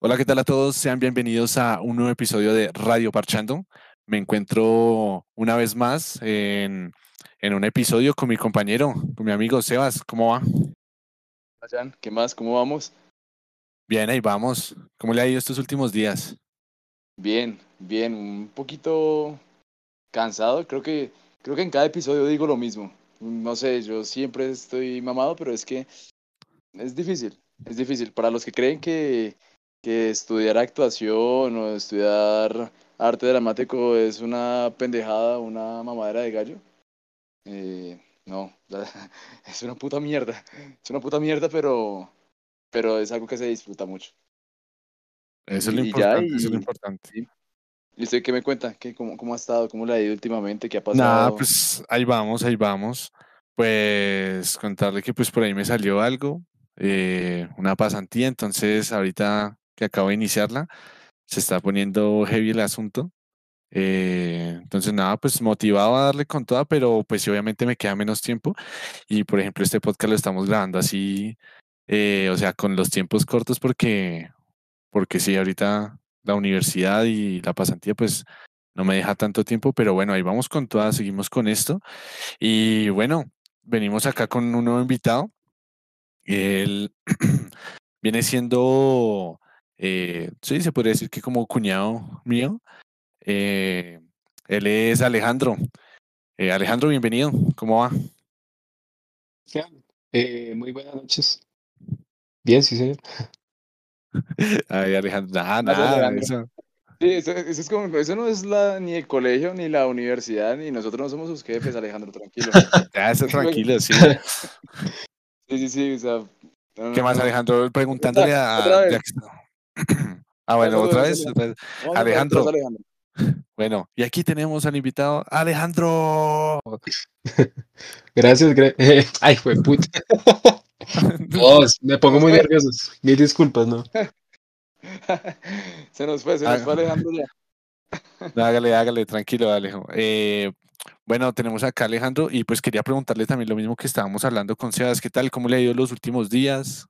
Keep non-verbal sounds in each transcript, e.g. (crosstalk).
Hola, ¿qué tal a todos? Sean bienvenidos a un nuevo episodio de Radio Parchando. Me encuentro una vez más en, en un episodio con mi compañero, con mi amigo Sebas. ¿Cómo va? Jan, ¿qué más? ¿Cómo vamos? Bien, ahí vamos. ¿Cómo le ha ido estos últimos días? Bien, bien, un poquito cansado. Creo que, creo que en cada episodio digo lo mismo. No sé, yo siempre estoy mamado, pero es que es difícil, es difícil. Para los que creen que, que estudiar actuación o estudiar arte dramático es una pendejada, una mamadera de gallo. Eh, no, (laughs) es una puta mierda. Es una puta mierda, pero, pero es algo que se disfruta mucho. Eso es lo Y- y importante, eso es lo y- importante. sí. ¿Y usted qué me cuenta? ¿Qué, cómo, ¿Cómo ha estado? ¿Cómo le ha ido últimamente? ¿Qué ha pasado? Nada, pues ahí vamos, ahí vamos. Pues contarle que pues por ahí me salió algo, eh, una pasantía, entonces ahorita que acabo de iniciarla, se está poniendo heavy el asunto. Eh, entonces nada, pues motivado a darle con toda, pero pues obviamente me queda menos tiempo. Y por ejemplo, este podcast lo estamos grabando así, eh, o sea, con los tiempos cortos porque, porque sí, ahorita la universidad y la pasantía pues no me deja tanto tiempo, pero bueno, ahí vamos con todas, seguimos con esto. Y bueno, venimos acá con un nuevo invitado. Él (clears throat) viene siendo, eh, sí, se podría decir que como cuñado mío. Eh, él es Alejandro. Eh, Alejandro, bienvenido. ¿Cómo va? Eh, muy buenas noches. Bien, sí, señor. (laughs) Ay, Alejandro, nada, nada, Alejandro. eso. Sí, eso, eso es como, eso no es la, ni el colegio, ni la universidad, ni nosotros no somos sus jefes, Alejandro, tranquilo. (laughs) Ya está tranquilo, sí. (laughs) Sí, sí, sí, o sea. no, ¿Qué no, más. Alejandro? Preguntándole a. otra vez. (clears throat) Ah, bueno, Otra vez. Alejandro. Alejandro. (laughs) Bueno, y aquí tenemos al invitado Alejandro. (laughs) Gracias, gra- eh, (laughs) ay, fue puta. Oh, me pongo muy nervioso. Mil disculpas, ¿no? se nos fue, se nos Ah. fue Alejandro ya. No, hágale, hágale, tranquilo, Alejo. Eh, bueno, tenemos acá a Alejandro y pues quería preguntarle también lo mismo que estábamos hablando con Sebas. ¿Qué tal? ¿Cómo le ha ido los últimos días?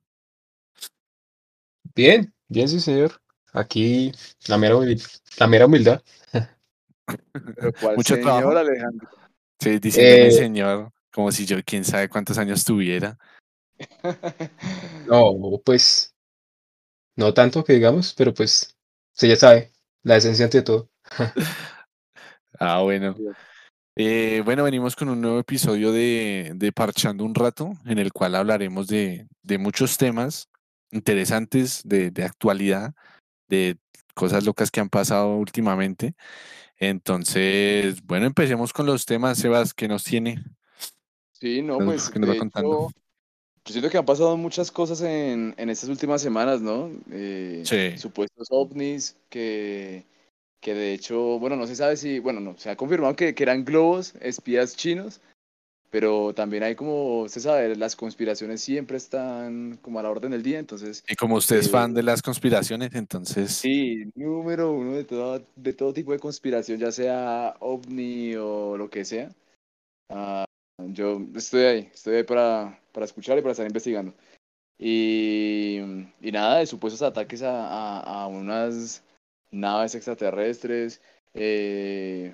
Bien, bien, sí, señor. Aquí, la mera, humil- la mera humildad. (laughs) Pero ¿cuál Mucho señor, trabajo. Alejandro? Sí, diciéndome Eh, señor, como si yo quién sabe cuántos años tuviera. (laughs) No, pues, no tanto que digamos, pero pues, se ya sabe, la esencia ante todo. (laughs) Ah, bueno. Eh, bueno, venimos con un nuevo episodio de, de Parchando un rato, en el cual hablaremos de, de muchos temas interesantes de, de actualidad, de cosas locas que han pasado últimamente. Entonces, bueno, empecemos con los temas, Sebas, que nos tiene, Sí, no, pues que nos va de contando. hecho, yo siento que han pasado muchas cosas en, en estas últimas semanas, ¿no? Eh, Sí. Supuestos ovnis que, que de hecho, bueno, no se sabe si, bueno, no, se ha confirmado que, que eran globos, espías chinos, pero también hay como, se sabe, las conspiraciones siempre están como a la orden del día, entonces, Y como usted es fan Eh, de las conspiraciones, entonces, sí, número uno de todo, de todo tipo de conspiración, ya sea ovni o lo que sea. Ah, yo estoy ahí, estoy ahí para, para escuchar y para estar investigando. Y, y nada, de supuestos ataques a, a, a unas naves extraterrestres. Eh...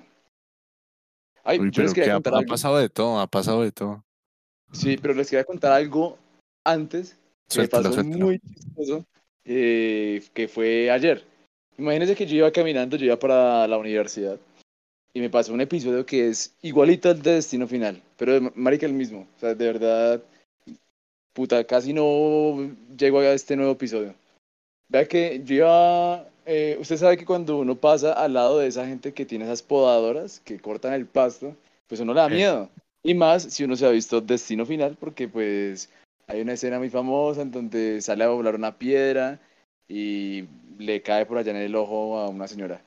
Ay, uy, yo les quería que ha, pasado de todo, ha pasado de todo. Sí, pero les quería contar algo antes que me Suéltelo, pasó muy chistoso, eh, que fue ayer. Imagínense que yo iba caminando, yo iba para la universidad y me pasó un episodio que es igualito al de Destino Final, pero de marica el mismo. O sea, de verdad, puta, casi no llego a este nuevo episodio. Vea que yo iba, eh, usted sabe que cuando uno pasa al lado de esa gente que tiene esas podadoras que cortan el pasto, pues uno le da miedo. Y más si uno se ha visto Destino Final, porque pues hay una escena muy famosa en donde sale a volar una piedra y le cae por allá en el ojo a una señora.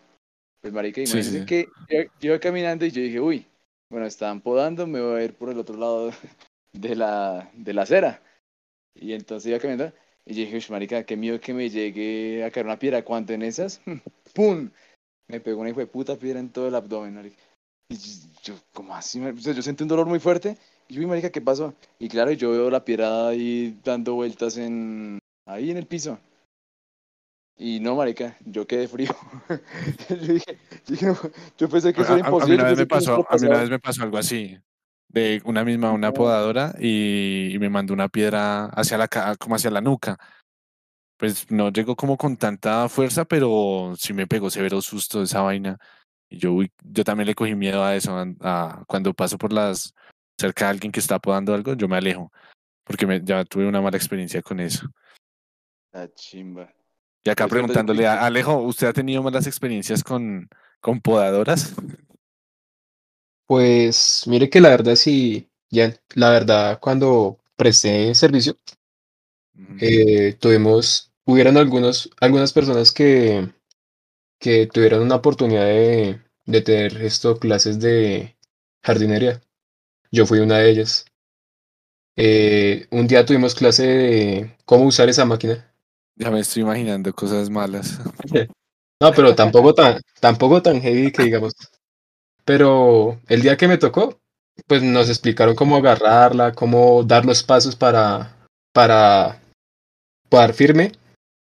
Pues marica, Sí, sí, imagínense sí. que yo, yo iba caminando y yo dije, uy, bueno, están podando, me voy a ir por el otro lado (laughs) de la, de la acera. Y entonces iba caminando y yo dije, uy, marica, qué miedo que me llegue a caer una piedra. Cuando en esas, (laughs) ¡pum! Me pegó una hijo de puta piedra en todo el abdomen, marica. Y yo, ¿cómo así? O sea, yo sentí un dolor muy fuerte. Y yo, uy, marica, ¿qué pasó? Y claro, yo veo la piedra ahí dando vueltas en... ahí en el piso. Y no, marica, yo quedé frío. (laughs) yo, dije, yo pensé que A, eso era a- a imposible. mí una yo vez me pensé que pasó, eso a mí una vez me pasó algo así, de una misma, una podadora y, y me mandó una piedra hacia la, como hacia la nuca. Pues no llegó como con tanta fuerza, pero sí me pegó severo susto esa vaina. Y yo, yo también le cogí miedo a eso, a, a- cuando paso por las, cerca de alguien que está podando algo, yo me alejo, porque me, ya tuve una mala experiencia con eso. La chimba. Y acá Pero es verdad, yo preguntándole a Alejo, ¿usted ha tenido malas experiencias con, con podadoras? Pues mire que la verdad sí, ya, la verdad cuando presté servicio, eh, tuvimos, hubieron algunos, algunas personas que, que tuvieron una oportunidad de, de tener esto, clases de jardinería. Yo fui una de ellas. Eh, un día tuvimos clase de cómo usar esa máquina. Ya me estoy imaginando cosas malas. (laughs) No, pero tampoco tan, tampoco tan heavy que digamos. Pero el día que me tocó, pues nos explicaron cómo agarrarla, cómo dar los pasos para, para dar firme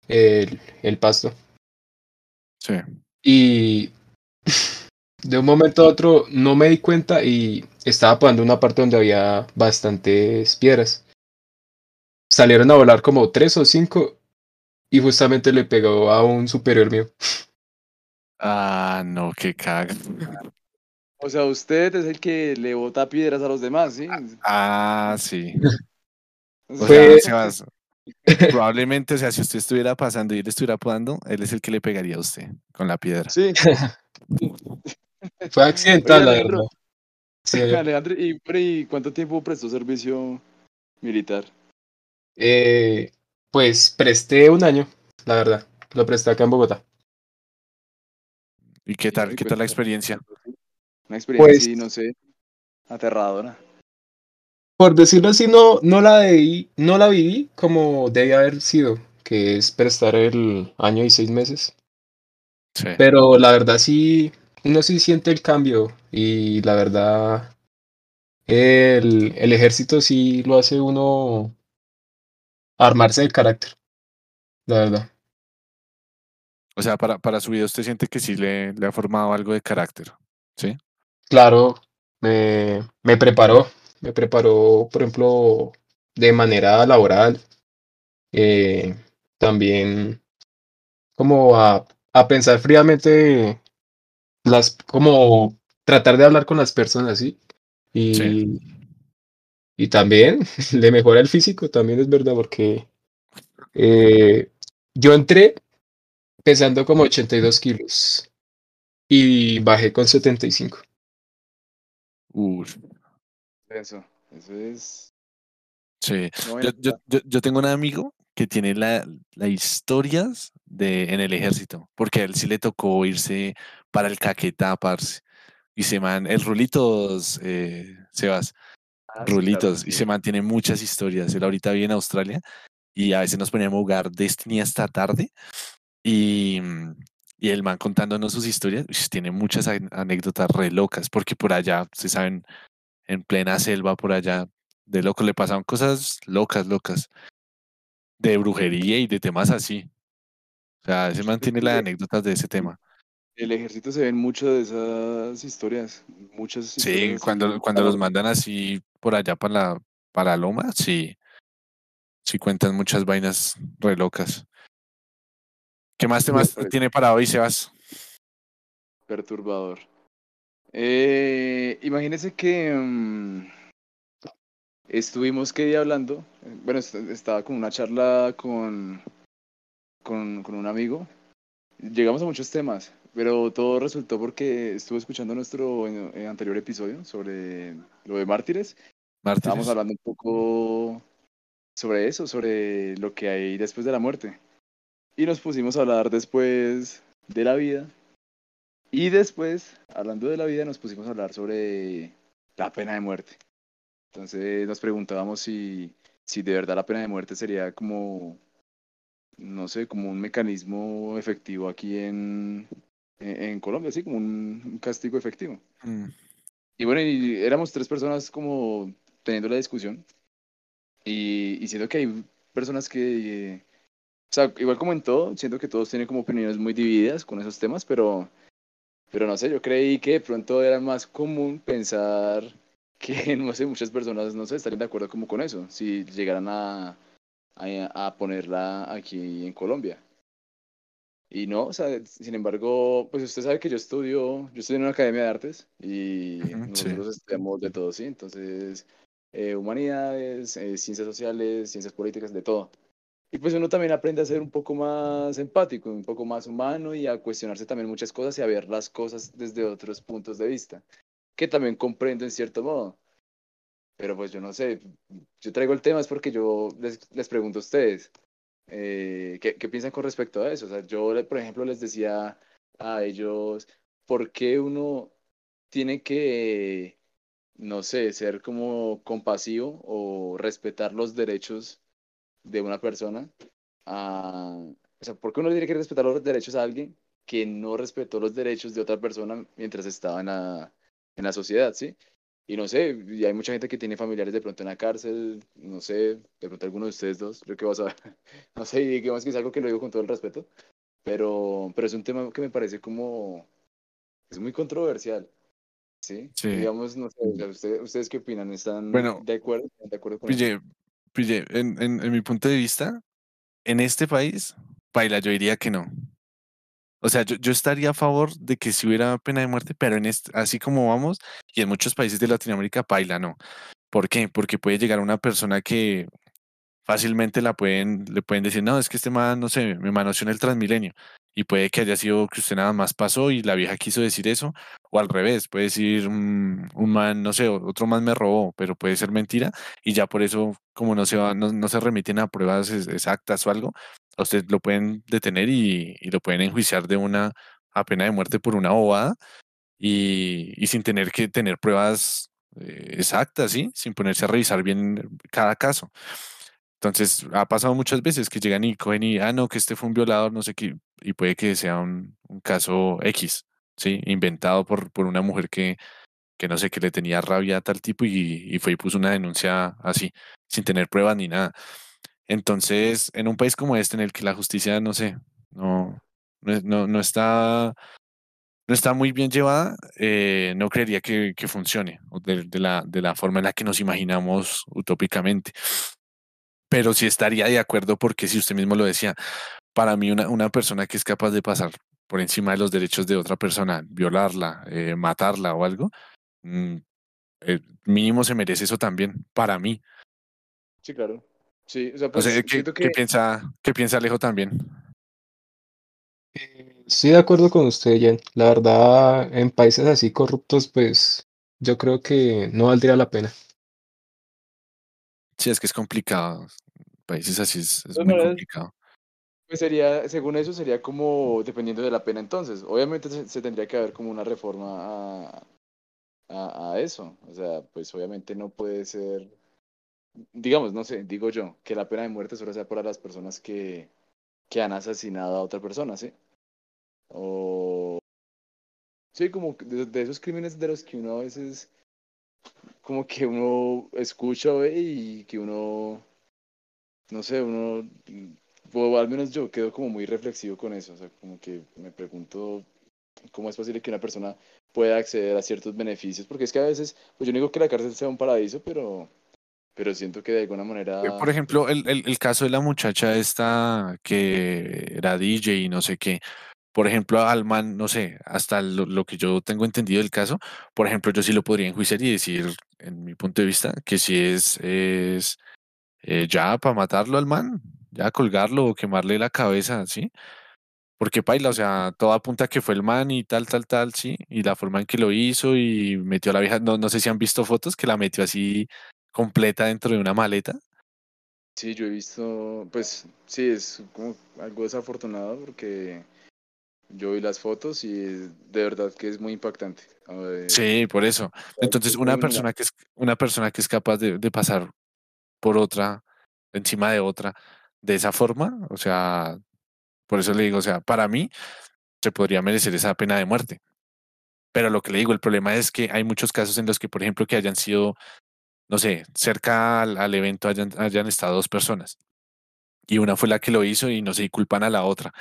el, el pasto. Sí. Y de un momento a otro no me di cuenta y estaba podando una parte donde había bastantes piedras. Salieron a volar como tres o cinco y justamente le pegó a un superior mío. Ah, no, qué caga. O sea, usted es el que le bota piedras a los demás, ¿sí? Ah, sí. O sea, Sebas, probablemente, o sea, si usted estuviera pasando y él estuviera podando, él es el que le pegaría a usted con la piedra. Sí. Fue accidental, Oye, la verdad. Sí, (laughs) Alejandro, ¿y, ¿y cuánto tiempo prestó servicio militar? eh, pues presté un año, la verdad. Lo presté acá en Bogotá. ¿Y qué tal? ¿Qué tal la experiencia? Una experiencia Pues- así, no sé, aterradora. Por decirlo así, no, no la debí, no la viví como debía haber sido, que es prestar el año y seis meses. Sí. Pero la verdad sí, uno sí siente el cambio y la verdad el, el ejército sí lo hace uno armarse de carácter, la verdad. O sea, para, para su vida usted siente que sí le, le ha formado algo de carácter. ¿Sí? Claro, me, me preparó, me preparó, por ejemplo, de manera laboral, eh, también como a, a pensar fríamente, las, como tratar de hablar con las personas, ¿sí? Y, Sí. y también (laughs) le mejora el físico, también es verdad, porque eh, yo entré pesando como 82 kilos y bajé con 75. Uf, Eso, eso es. sí. no, Yo, yo, yo, yo tengo un amigo que tiene la, la historias de, en el ejército, porque a él sí le tocó irse para el Caquetá, parce. Y se man, el Rulitos, eh, Sebas, ah, sí, claro, Rulitos, y sí. se mantiene muchas historias. Él ahorita vive en Australia y a veces nos poníamos a jugar Destiny hasta tarde. Y, mm, y el man contándonos sus historias, tiene muchas anécdotas re locas, porque por allá, ustedes saben, en plena selva, por allá, de loco le pasaban cosas locas, locas, de brujería y de temas así. O sea, ese man tiene las anécdotas de ese tema. El ejército se ven mucho de esas historias, muchas Sí, historias así. cuando, cuando los mandan así por allá para la, para la loma, sí, sí cuentan muchas vainas re locas. ¿Qué más temas tiene para hoy, Sebas? Perturbador. Eh, imagínese que mm, estuvimos que día hablando, bueno, est- estaba con una charla con, con, con un amigo. Llegamos a muchos temas, pero todo resultó porque estuve escuchando nuestro eh, anterior episodio sobre lo de mártires. Estábamos Mártires. hablando un poco sobre eso, sobre lo que hay después de la muerte. Y nos pusimos a hablar después de la vida. Y después, hablando de la vida, nos pusimos a hablar sobre la pena de muerte. Entonces nos preguntábamos si, si de verdad la pena de muerte sería como, no sé, como un mecanismo efectivo aquí en, en, en Colombia, así como un, un castigo efectivo. Mm, Y bueno, y éramos tres personas como teniendo la discusión y, y siento que hay personas que, O sea, igual como en todo, siento que todos tienen como opiniones muy divididas con esos temas, pero, pero no sé, yo creí que de pronto era más común pensar (laughs) que, no sé, muchas personas, no sé, estarían de acuerdo como con eso, si llegaran a, a, a ponerla aquí en Colombia. Y no, o sea, sin embargo, pues usted sabe que yo estudio, yo estudio en una academia de artes y sí. nosotros estudiamos de todo, ¿sí? Entonces, eh, humanidades, eh, ciencias sociales, ciencias políticas, de todo. Y pues uno también aprende a ser un poco más empático, un poco más humano y a cuestionarse también muchas cosas y a ver las cosas desde otros puntos de vista, que también comprendo en cierto modo. Pero pues yo no sé, yo traigo el tema es porque yo les, les pregunto a ustedes, eh, ¿qué, qué piensan con respecto a eso? O sea, yo, por ejemplo, les decía a ellos, ¿por qué uno tiene que, no sé, ser como compasivo o respetar los derechos de una persona? a- o sea, ¿por qué uno tiene que respetar los derechos a alguien que no respetó los derechos de otra persona mientras estaba en la, en la sociedad, ¿sí? Y no sé, y hay mucha gente que tiene familiares de pronto en la cárcel, no sé, de pronto alguno de ustedes dos, yo qué vas a ver, (laughs) no sé, y digamos que es algo que lo digo con todo el respeto, pero, pero es un tema que me parece como, es muy controversial, ¿sí? Sí. Digamos, no sé, ustedes, ¿ustedes qué opinan? ¿Están Bueno, de acuerdo? ¿Están de acuerdo con eso? Pille, en, mi punto de vista, en este país, baila, yo diría que no. O sea, yo, estaría a favor de que si hubiera pena de muerte, pero en así como vamos, y en muchos países de Latinoamérica, baila, no. ¿Por qué? Porque puede llegar una persona que fácilmente la pueden, le pueden decir, no, es que este man, no sé, me manoseó en el Transmilenio. Y puede que haya sido que usted nada más pasó y la vieja quiso decir eso, o al revés, puede decir mm, un man, no sé, otro man me robó, pero puede ser mentira, y ya por eso, como no se va, no, no se remiten a pruebas ex- exactas o algo, a usted lo pueden detener y, y lo pueden enjuiciar de una a pena de muerte por una bobada y, y sin tener que tener pruebas eh, exactas, ¿sí? Sin ponerse a revisar bien cada caso. Entonces, ha pasado muchas veces que llegan y cogen y, ah, no, que este fue un violador, no sé qué, y puede que sea un, caso X, ¿sí? Inventado por, por una mujer que, que no sé, que le tenía rabia a tal tipo y, y fue y puso una denuncia así, sin tener pruebas ni nada. Entonces, en un país como este, en el que la justicia, no sé, no, no, no, no está, no está muy bien llevada, eh, no creería que, funcione de la, de la forma en la que nos imaginamos utópicamente. Pero sí estaría de acuerdo porque si usted mismo lo decía, para mí una, una persona que es capaz de pasar por encima de los derechos de otra persona, violarla, eh, matarla o algo, mm, eh, mínimo se merece eso también, para mí. Sí, claro. Sí, o sea, pues ¿qué, siento qué que... piensa, qué piensa Alejo también? Eh, Sí, de acuerdo con usted, Jen. La verdad, en países así corruptos, pues yo creo que no valdría la pena. Sí, es que es complicado. Países así es, De es todas muy complicado. Pues sería, según eso, sería como dependiendo de la pena entonces. Obviamente se, se tendría que haber como una reforma a, a, a eso. O sea, pues obviamente no puede ser, digamos, no sé, digo yo, que la pena de muerte solo sea para las personas que, que han asesinado a otra persona, ¿sí? O sí, como de esos crímenes de los que uno a veces, como que uno escucha ve y que uno, no sé, uno, al menos yo quedo como muy reflexivo con eso. O sea, como que me pregunto cómo es posible que una persona pueda acceder a ciertos beneficios, porque es que a veces, pues yo no digo que la cárcel sea un paraíso, pero, pero siento que de alguna Eh, manera, Por ejemplo, el, el, el caso de la muchacha esta que era DJ y no sé qué. Por ejemplo, al man, no sé, hasta lo, que yo tengo entendido del caso, por ejemplo, yo sí lo podría enjuiciar y decir, en mi punto de vista, que si es, es eh, ya para matarlo al man, ya colgarlo o quemarle la cabeza, ¿sí? Porque paila, o sea, todo apunta que fue el man y tal, tal, tal, sí, y la forma en que lo hizo y metió a la vieja, no, no sé si han visto fotos que la metió así completa dentro de una maleta. sí, yo he visto, pues sí, es como algo desafortunado porque yo vi las fotos y de verdad que es muy impactante. Sí, por eso. Entonces, es una persona que es, una persona que es capaz de, de pasar por otra, encima de otra, de esa forma, o sea, por eso le digo, o sea, para mí se podría merecer esa pena de muerte. Pero lo que le digo, el problema es que hay muchos casos en los que, por ejemplo, que hayan sido, no sé, cerca al, al evento hayan, hayan estado dos personas y una fue la que lo hizo y no se culpan a la otra.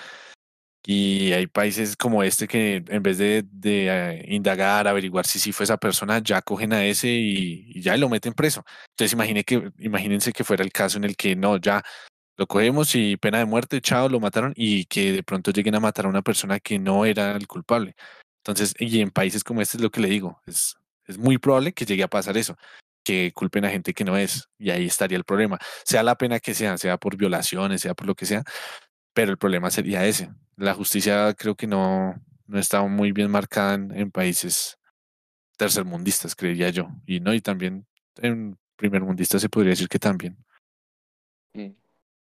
Y hay países como este que en vez de, eh, indagar, averiguar si sí fue esa persona, ya cogen a ese y, y ya lo meten preso. Entonces imagine que, imagínense que fuera el caso en el que no, ya lo cogemos y pena de muerte, chao, lo mataron y que de pronto lleguen a matar a una persona que no era el culpable. Entonces, y en países como este es lo que le digo, es, es muy probable que llegue a pasar eso, que culpen a gente que no es, y ahí estaría el problema. Sea la pena que sea, sea por violaciones, sea por lo que sea, pero el problema sería ese. La justicia creo que no, no está muy bien marcada en, en países tercermundistas, creería yo, y no, y también en primermundistas se podría decir que también. Mm.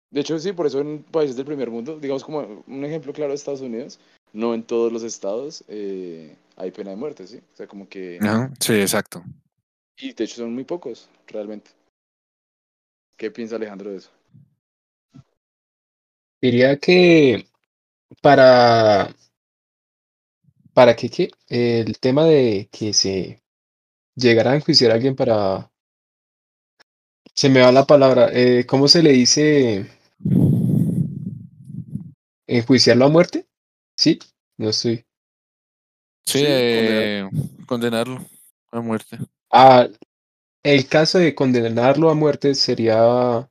De hecho, sí, por eso en países del primer mundo, digamos como un ejemplo claro de Estados Unidos, no en todos los estados eh, hay pena de muerte, ¿sí? O sea, como que... Ajá, sí, exacto. Y de hecho son muy pocos, realmente. ¿Qué piensa Alejandro de eso? Diría que para, para que ¿qué? el tema de que se llegara a enjuiciar a alguien para, se me va la palabra, eh, ¿cómo se le dice? ¿Enjuiciarlo a muerte? Sí, no estoy. Sí, Sí, eh, condenarlo a muerte. Ah, el caso de condenarlo a muerte sería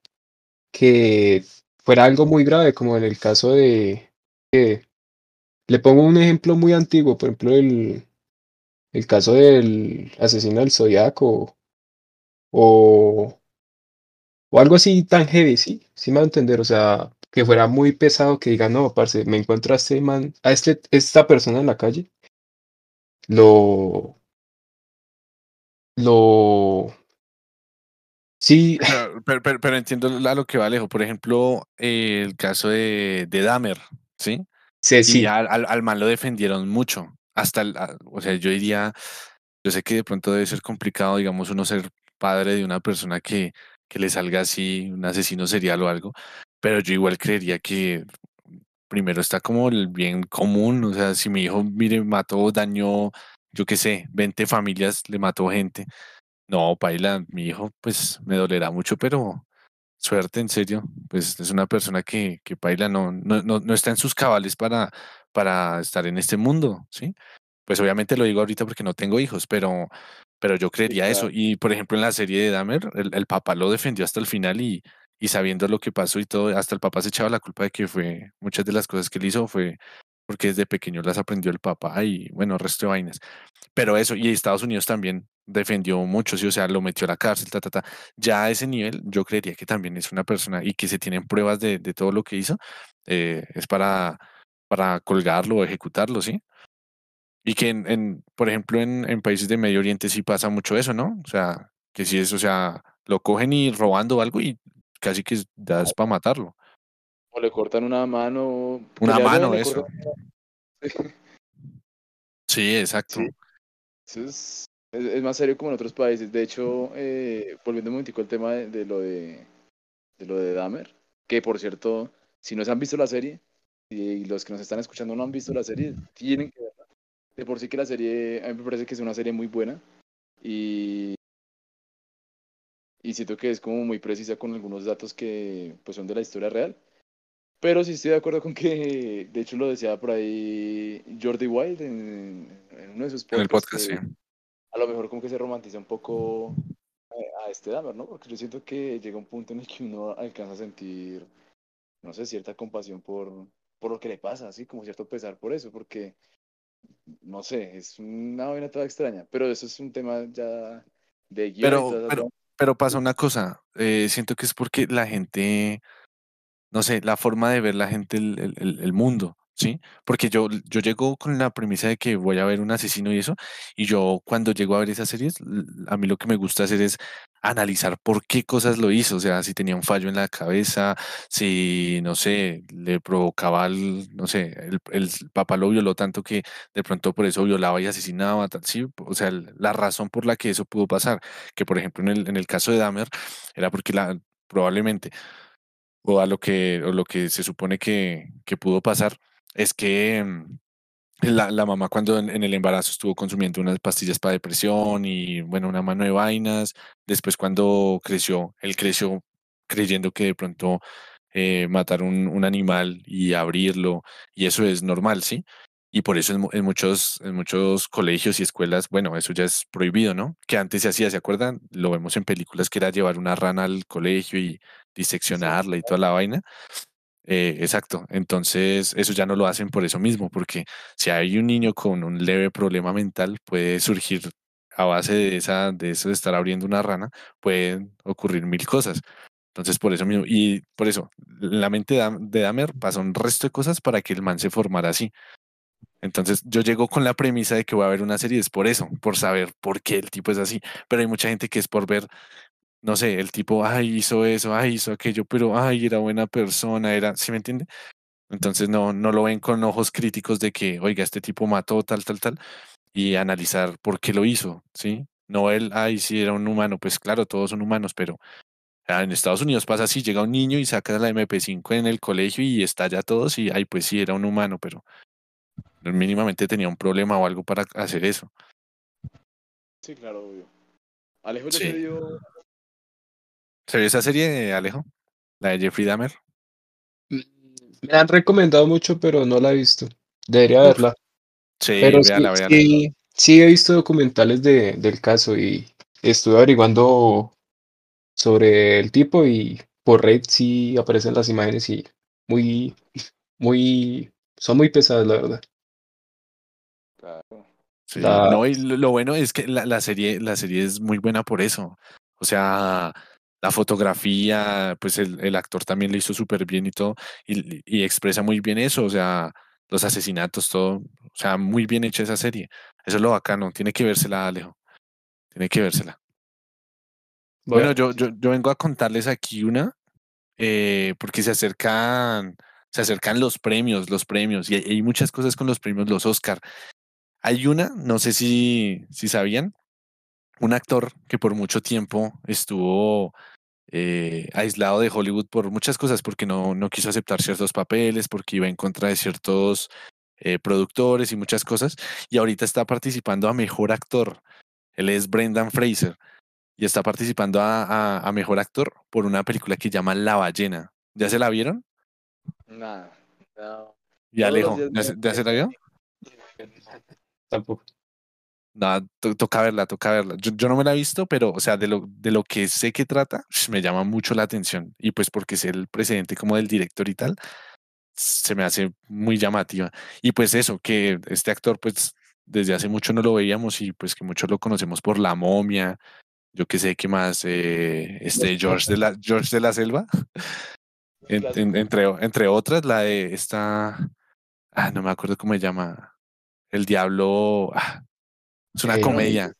que fuera algo muy grave, como en el caso de le pongo un ejemplo muy antiguo, por ejemplo, el, el caso del asesino del Zodiaco o, o algo así tan heavy, sí, sí me va a entender, o sea, que fuera muy pesado que diga, no, parce, me encuentro a este man, a este, esta persona en la calle, lo, lo, sí, Pero, pero, entiendo a lo que va Alejo. Por ejemplo, el caso de, de Dahmer, ¿sí? sí, Y sí, al, al, al man lo defendieron mucho. Hasta, el, a- o sea, yo diría, yo sé que de pronto debe ser complicado, digamos, uno ser padre de una persona que, que le salga así, un asesino serial o algo, pero yo igual creería que primero está como el bien común, o sea, si mi hijo, mire, mató, dañó, yo qué sé, 20 familias, le mató gente. No, paila, mi hijo, pues me dolerá mucho, pero suerte, en serio. Pues es una persona que, que paila, no, no, no, no está en sus cabales para, para estar en este mundo, ¿sí? Pues obviamente lo digo ahorita porque no tengo hijos, pero, pero yo creería eso. claro. Y por ejemplo, en la serie de Dahmer, el, el papá lo defendió hasta el final y, y sabiendo lo que pasó y todo, hasta el papá se echaba la culpa de que fue, muchas de las cosas que él hizo fue porque desde pequeño las aprendió el papá y bueno, resto de vainas. Pero eso, y Estados Unidos también defendió mucho, sí, o sea, lo metió a la cárcel, ta, ta, ta. Ya a ese nivel, yo creería que también es una persona y que se tienen pruebas de, de todo lo que hizo, eh, es para, para colgarlo o ejecutarlo, ¿sí? Y que, en, en, por ejemplo, en, en países de Medio Oriente sí pasa mucho eso, ¿no? O sea, que si es, o sea, lo cogen y robando algo y casi que ya es para matarlo. O le cortan una mano. Una mano, eso. cortan- Sí, exacto. Sí. Eso es, es, es más serio como en otros países. De hecho, eh, volviendo un momentico al tema de, de lo de, de lo de Dahmer, que por cierto, si no se han visto la serie, y los que nos están escuchando no han visto la serie, tienen que verla. De por sí que la serie, a mí me parece que es una serie muy buena y, y siento que es como muy precisa con algunos datos que pues son de la historia real. Pero sí estoy de acuerdo con que, de hecho lo decía por ahí Jordi Wild en, en uno de sus En el podcasts, podcast, que sí. a lo mejor como que se romantiza un poco a, a este Dahmer, ¿no? Porque yo siento que llega un punto en el que uno alcanza a sentir, no sé, cierta compasión por, por lo que le pasa, así como cierto pesar por eso, porque, no sé, es una vaina toda extraña, pero eso es un tema ya de guion Pero, pero, pero pasa una cosa, eh, siento que es porque la gente, no sé, la forma de ver la gente el, el- mundo, ¿sí? Porque yo, yo llego con la premisa de que voy a ver un asesino y eso, y yo cuando llego a ver esas series, a mí lo que me gusta hacer es analizar por qué cosas lo hizo, o sea, si tenía un fallo en la cabeza, si, no sé, le provocaba, el- no sé, el, el papá lo violó tanto que de pronto por eso violaba y asesinaba, sí, o sea, la razón por la que eso pudo pasar, que por ejemplo en el, en el caso de Dahmer, era porque la, probablemente o a lo que, lo que se supone que, que pudo pasar, es que mm, la, la mamá cuando en, el embarazo estuvo consumiendo unas pastillas para depresión y bueno, una mano de vainas, después cuando creció, él creció creyendo que de pronto eh, matar un, un animal y abrirlo, y eso es normal, ¿sí? Y por eso en, en muchos, en muchos colegios y escuelas, bueno, eso ya es prohibido, ¿no? Que antes se hacía, ¿se acuerdan? Lo vemos en películas que era llevar una rana al colegio y diseccionarla y toda la vaina. Eh, exacto. Entonces, eso ya no lo hacen por eso mismo, porque si hay un niño con un leve problema mental, puede surgir a base de esa, de eso de estar abriendo una rana, pueden ocurrir mil cosas. Entonces, por eso mismo, y por eso, la mente de, Dahmer pasó un resto de cosas para que el man se formara así. Entonces, yo llego con la premisa de que voy a ver una serie, es por eso, por saber por qué el tipo es así. Pero hay mucha gente que es por ver no sé, el tipo, ay, hizo eso, ay, hizo aquello, pero, ay, era buena persona, era, ¿sí me entiende? Entonces no, no lo ven con ojos críticos de que, oiga, este tipo mató tal, tal, tal, y analizar por qué lo hizo, ¿sí? No él, ay, sí, era un humano, pues claro, todos son humanos, pero ah, en Estados Unidos pasa así, llega un niño y saca la MP5 en el colegio y estalla a todos y, ay, pues sí, era un humano, pero mínimamente tenía un problema o algo para hacer eso. Sí, claro, obvio. Alejo ya Sí. se dio. ¿Se vio esa serie, Alejo? La de Jeffrey Dahmer. Mm, Me han recomendado mucho, pero no la he visto. Debería Uf, verla. Sí, Pero sí, véala, véala. sí, sí he visto documentales de, del caso y estuve averiguando sobre el tipo y por red sí aparecen las imágenes y muy, muy, son muy pesadas, la verdad. Claro. Sí, La, no, y lo, lo bueno es que la, la serie, la serie es muy buena por eso. O sea, la fotografía, pues el, el actor también lo hizo súper bien y todo, y, y expresa muy bien eso, o sea, los asesinatos, todo, o sea, muy bien hecha esa serie. Eso es lo bacano, tiene que vérsela, Alejo, tiene que vérsela. voy a- Bueno, yo, yo, yo vengo a contarles aquí una, eh, porque se acercan, se acercan los premios, los premios, y hay, hay muchas cosas con los premios, los Oscar. Hay una, no sé si, si sabían, un actor que por mucho tiempo estuvo eh, aislado de Hollywood por muchas cosas, porque no, no quiso aceptar ciertos papeles, porque iba en contra de ciertos eh, productores y muchas cosas, y ahorita está participando a mejor actor. Él es Brendan Fraser y está participando a, a- a mejor actor por una película que llama La ballena. ¿Ya se la vieron? Nada. No. Y Todos los Alejo, ¿ya, se- ya se la vio? (laughs) tampoco. No, to- toca verla, toca verla. Yo, yo no me la he visto, pero, o sea, de lo, de lo que sé que trata, me llama mucho la atención. Y pues porque es el presidente como del director y tal, se me hace muy llamativa. Y pues eso, que este actor, pues desde hace mucho no lo veíamos y pues que muchos lo conocemos por La Momia, yo que sé qué más, eh, este George de la, George de la Selva, (laughs) en- en- Clásico. entre, entre otras, la de esta, ah, no me acuerdo cómo se llama, El Diablo, ah, es una Eh, comedia.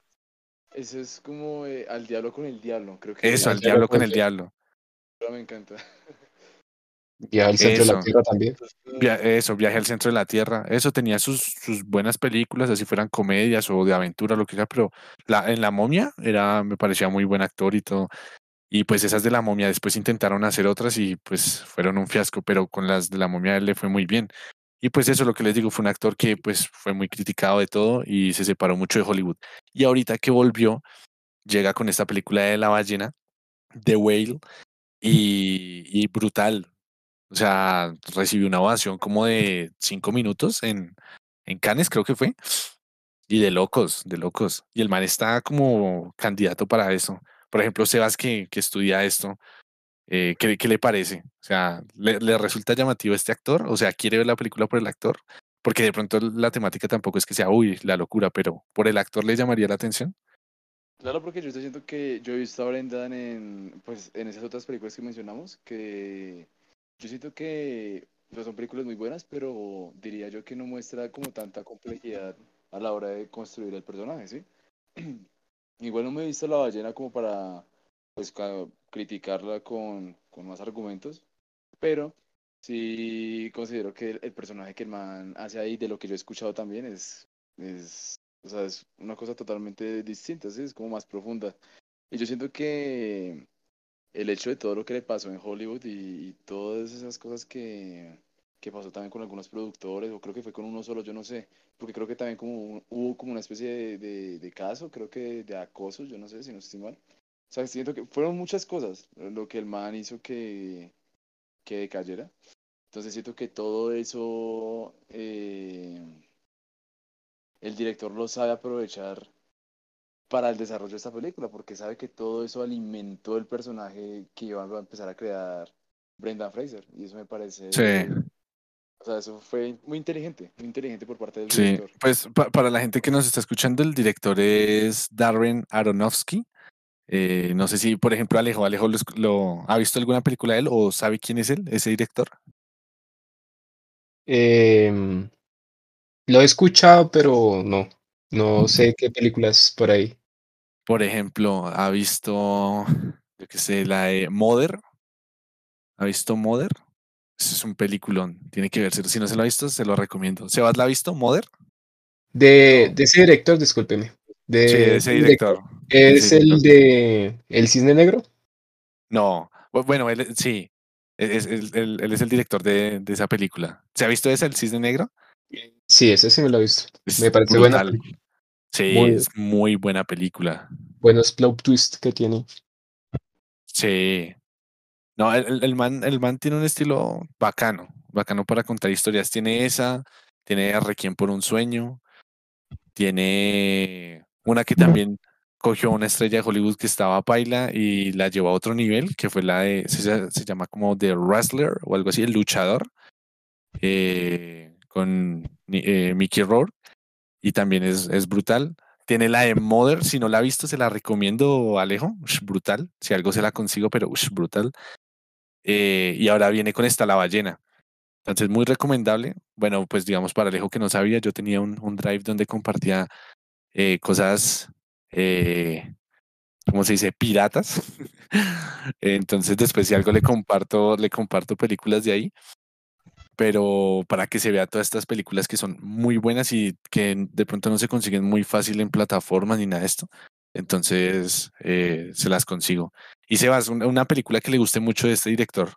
Eso es como eh, al diablo con el diablo. Creo que Eso, Al al diablo diablo con el diablo. me encanta. (laughs) Ya el centro de la. Tierra también. Via- eso, Viaje al centro de la Tierra. Eso tenía sus, sus buenas películas, así fueran comedias o de aventura, lo que sea, pero la, en La Momia era, me parecía muy buen actor y todo. Y pues esas de La Momia después intentaron hacer otras y pues fueron un fiasco, pero con las de La Momia él le fue muy bien. Y pues eso, lo que les digo, fue un actor que pues fue muy criticado de todo y se separó mucho de Hollywood. Y ahorita que volvió, llega con esta película de La ballena, The Whale, y, y brutal. O sea, recibió una ovación como de cinco minutos en, en Cannes, creo que fue. Y de locos, de locos. Y el man está como candidato para eso. Por ejemplo, Sebas que, que estudia esto, eh, ¿qué, qué le parece? O sea, ¿le, le resulta llamativo este actor? O sea, ¿quiere ver la película por el actor? Porque de pronto la temática tampoco es que sea, uy, la locura, pero ¿por el actor le llamaría la atención? Claro, porque yo estoy siento que yo he visto a Brendan en, pues, en esas otras películas que mencionamos, que yo siento que pues, son películas muy buenas, pero diría yo que no muestra como tanta complejidad a la hora de construir el personaje, ¿sí? (clears throat) Igual no me he visto La ballena como para, pues, criticarla con, con más argumentos, pero sí considero que el, el personaje que el man hace ahí, de lo que yo he escuchado también, es, es, o sea, es una cosa totalmente distinta, ¿sí? Es como más profunda. Y yo siento que el hecho de todo lo que le pasó en Hollywood y, y todas esas cosas que, que pasó también con algunos productores, o creo que fue con uno solo, yo no sé, porque creo que también como un- hubo como una especie de, de, de caso, creo que de acoso, yo no sé si no estoy mal. O sea, siento que fueron muchas cosas lo que el man hizo que, que decayera. Entonces siento que todo eso eh, el director lo sabe aprovechar para el desarrollo de esta película, porque sabe que todo eso alimentó el personaje que iba a empezar a crear Brendan Fraser. Y eso me parece... Sí. O sea, eso fue muy inteligente, muy inteligente por parte del Sí, director. pues pa- para la gente que nos está escuchando, el director es Darren Aronofsky. Eh, no sé si, por ejemplo, Alejo, Alejo lo, ha visto alguna película de él o sabe quién es él, ese director. Em, lo he escuchado, pero no. No sé qué películas por ahí. Por ejemplo, ha visto, yo qué sé, la de Mother. ¿Ha visto Mother? Ese es un peliculón, tiene que verse. Si no se lo ha visto, se lo recomiendo. ¿Sebas la ha visto, Mother? De ese director, discúlpeme. De Sí, de ese director. ¿Es el de El Cisne Negro? No, bu- bueno, él, sí, e-, es, él, él- él es el director de, de esa película. ¿Se ha visto esa, El Cisne Negro? Sí, ese sí me lo he visto. Es Me parece buena brutal. película. Sí, Muy- es muy buena película. Buenos plot twist que tiene. Sí. No, el, el- el man, el man tiene un estilo bacano, bacano para contar historias. Tiene esa, tiene Requiem por un sueño, tiene una que también cogió una estrella de Hollywood que estaba paila y la llevó a otro nivel, que fue la de, se, lla- se llama como The Wrestler o algo así, el luchador, eh, con eh, Mickey Rourke, y también es, es brutal. Tiene la de Mother, si no la ha visto, se la recomiendo, Alejo, brutal, si algo se la consigo, pero ush, brutal. Eh, y ahora viene con esta La Ballena. Entonces, muy recomendable. Bueno, pues digamos, para Alejo que no sabía, yo tenía un, drive donde compartía cosas, eh, ¿cómo se dice? Piratas. (laughs) Entonces, después si algo le comparto, le comparto películas de ahí. Pero para que se vea todas estas películas que son muy buenas y que de pronto no se consiguen muy fácil en plataformas ni nada de esto. Entonces, eh, se las consigo. Y Sebas, una, película que le guste mucho de este director.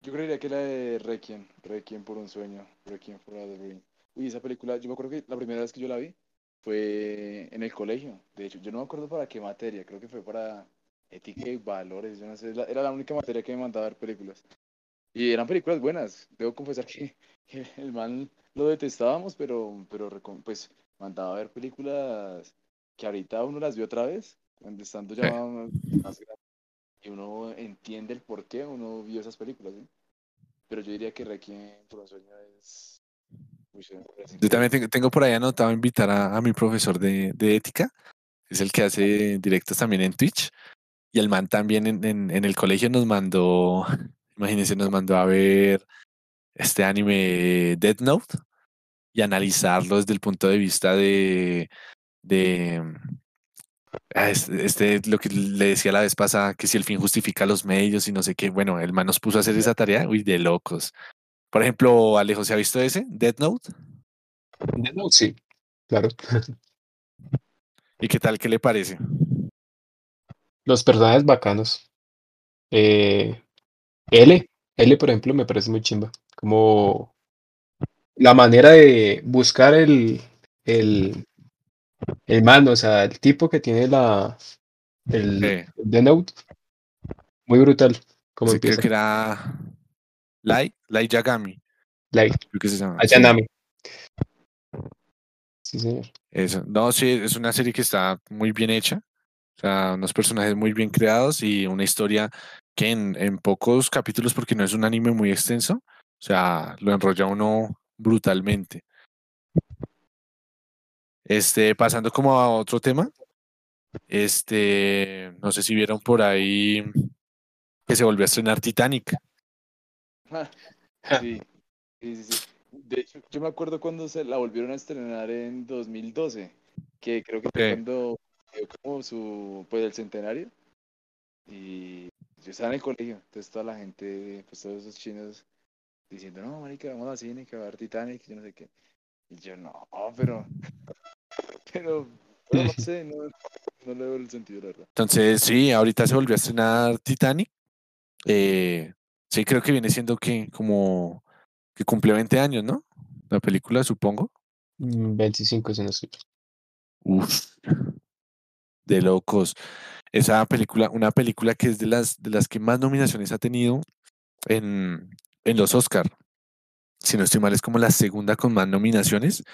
Yo creería que la de Requiem, Requiem por un sueño, Requiem for a Dream. Uy, esa película, yo me acuerdo que la primera vez que yo la vi fue en el colegio. De hecho, yo no me acuerdo para qué materia, creo que fue para ética y valores, yo no sé, era la única materia que me mandaba a ver películas. Y eran películas buenas, debo confesar que, (laughs) que el man lo detestábamos, pero, pero pues mandaba a ver películas que ahorita uno las vio otra vez, cuando estando ya más más grande, y uno entiende el por qué uno vio esas películas, ¿sí? Pero yo diría que Requiem por un sueño es... Uy, se me parece Yo también tengo, tengo por ahí anotado invitar a, a mi profesor de, de ética, es el que hace directos también en Twitch. Y el man también en, en, en el colegio nos mandó, (laughs) imagínense, nos mandó a ver este anime Death Note y analizarlo desde el punto de vista de, de ah, es- este, lo que le decía la vez pasada, que si el fin justifica los medios y no sé qué. Bueno, el man nos puso a hacer esa tarea, uy, de locos. Por ejemplo, Alejo, ¿se ha visto ese? Death Note. Death Note, Sí, claro. (laughs) ¿Y qué tal? ¿Qué le parece? Los personajes bacanos. Eh, L, L, por ejemplo, me parece muy chimba. Como la manera de buscar el, el, el man, o sea, el tipo que tiene la, el, Eh, The Note. Muy brutal. Como sí, creo empieza. que era Lai, Lai Yagami, Like, creo que se llama. Ayanami. Sí, señor. eso. No, sí, es una serie que está muy bien hecha. O sea, unos personajes muy bien creados y una historia que en, en pocos capítulos, porque no es un anime muy extenso, o sea, lo enrolla uno brutalmente. Este, pasando como a otro tema, este, no sé si vieron por ahí que se volvió a estrenar Titanic. (laughs) Sí, (laughs) sí, sí, sí. De hecho, yo me acuerdo cuando se la volvieron a estrenar en 2012, que creo que fue Sí. cuando dio como su, pues el centenario. Y yo estaba en el colegio, entonces toda la gente, pues todos esos chinos diciendo, no, marica, vamos al cine, que va a ver Titanic, yo no sé qué. Y yo, no, pero, (laughs) pero, pero no sé, no, no le veo el sentido, la verdad. Entonces, sí, ahorita se volvió a estrenar Titanic. Eh, sí, creo que viene siendo que como que cumple 20 años, ¿no? La película, supongo. Mm, 25 si no estoy. Uf, de locos. Esa película, una película que es de las, de las que más nominaciones ha tenido en, en los Oscar. Si no estoy mal, es como la segunda con más nominaciones.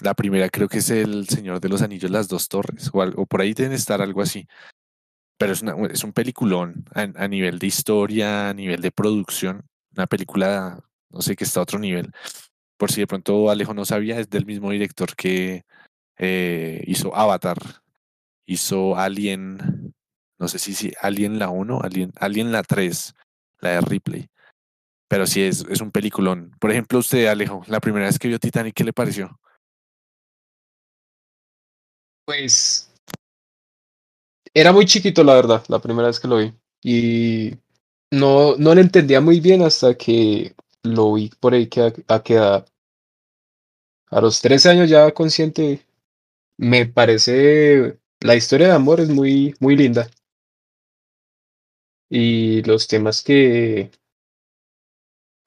La primera creo que es El Señor de los Anillos, Las Dos Torres, o, algo, por ahí deben estar algo así. Pero es, una, es un peliculón a, nivel de historia, a nivel de producción. Una película, no sé, que está a otro nivel. Por si de pronto Alejo no sabía, es del mismo director que eh, hizo Avatar, hizo Alien, no sé si, si Alien la 1, Alien, Alien la 3, la de Ripley. Pero sí, es, es un peliculón. Por ejemplo, usted, Alejo, la primera vez que vio Titanic, ¿qué le pareció? Pues era muy chiquito, la verdad, la primera vez que lo vi. Y no, no lo entendía muy bien hasta que lo vi por ahí que a, a qué edad. A los 13 años ya consciente, me parece la historia de amor es muy, muy linda. Y los temas que,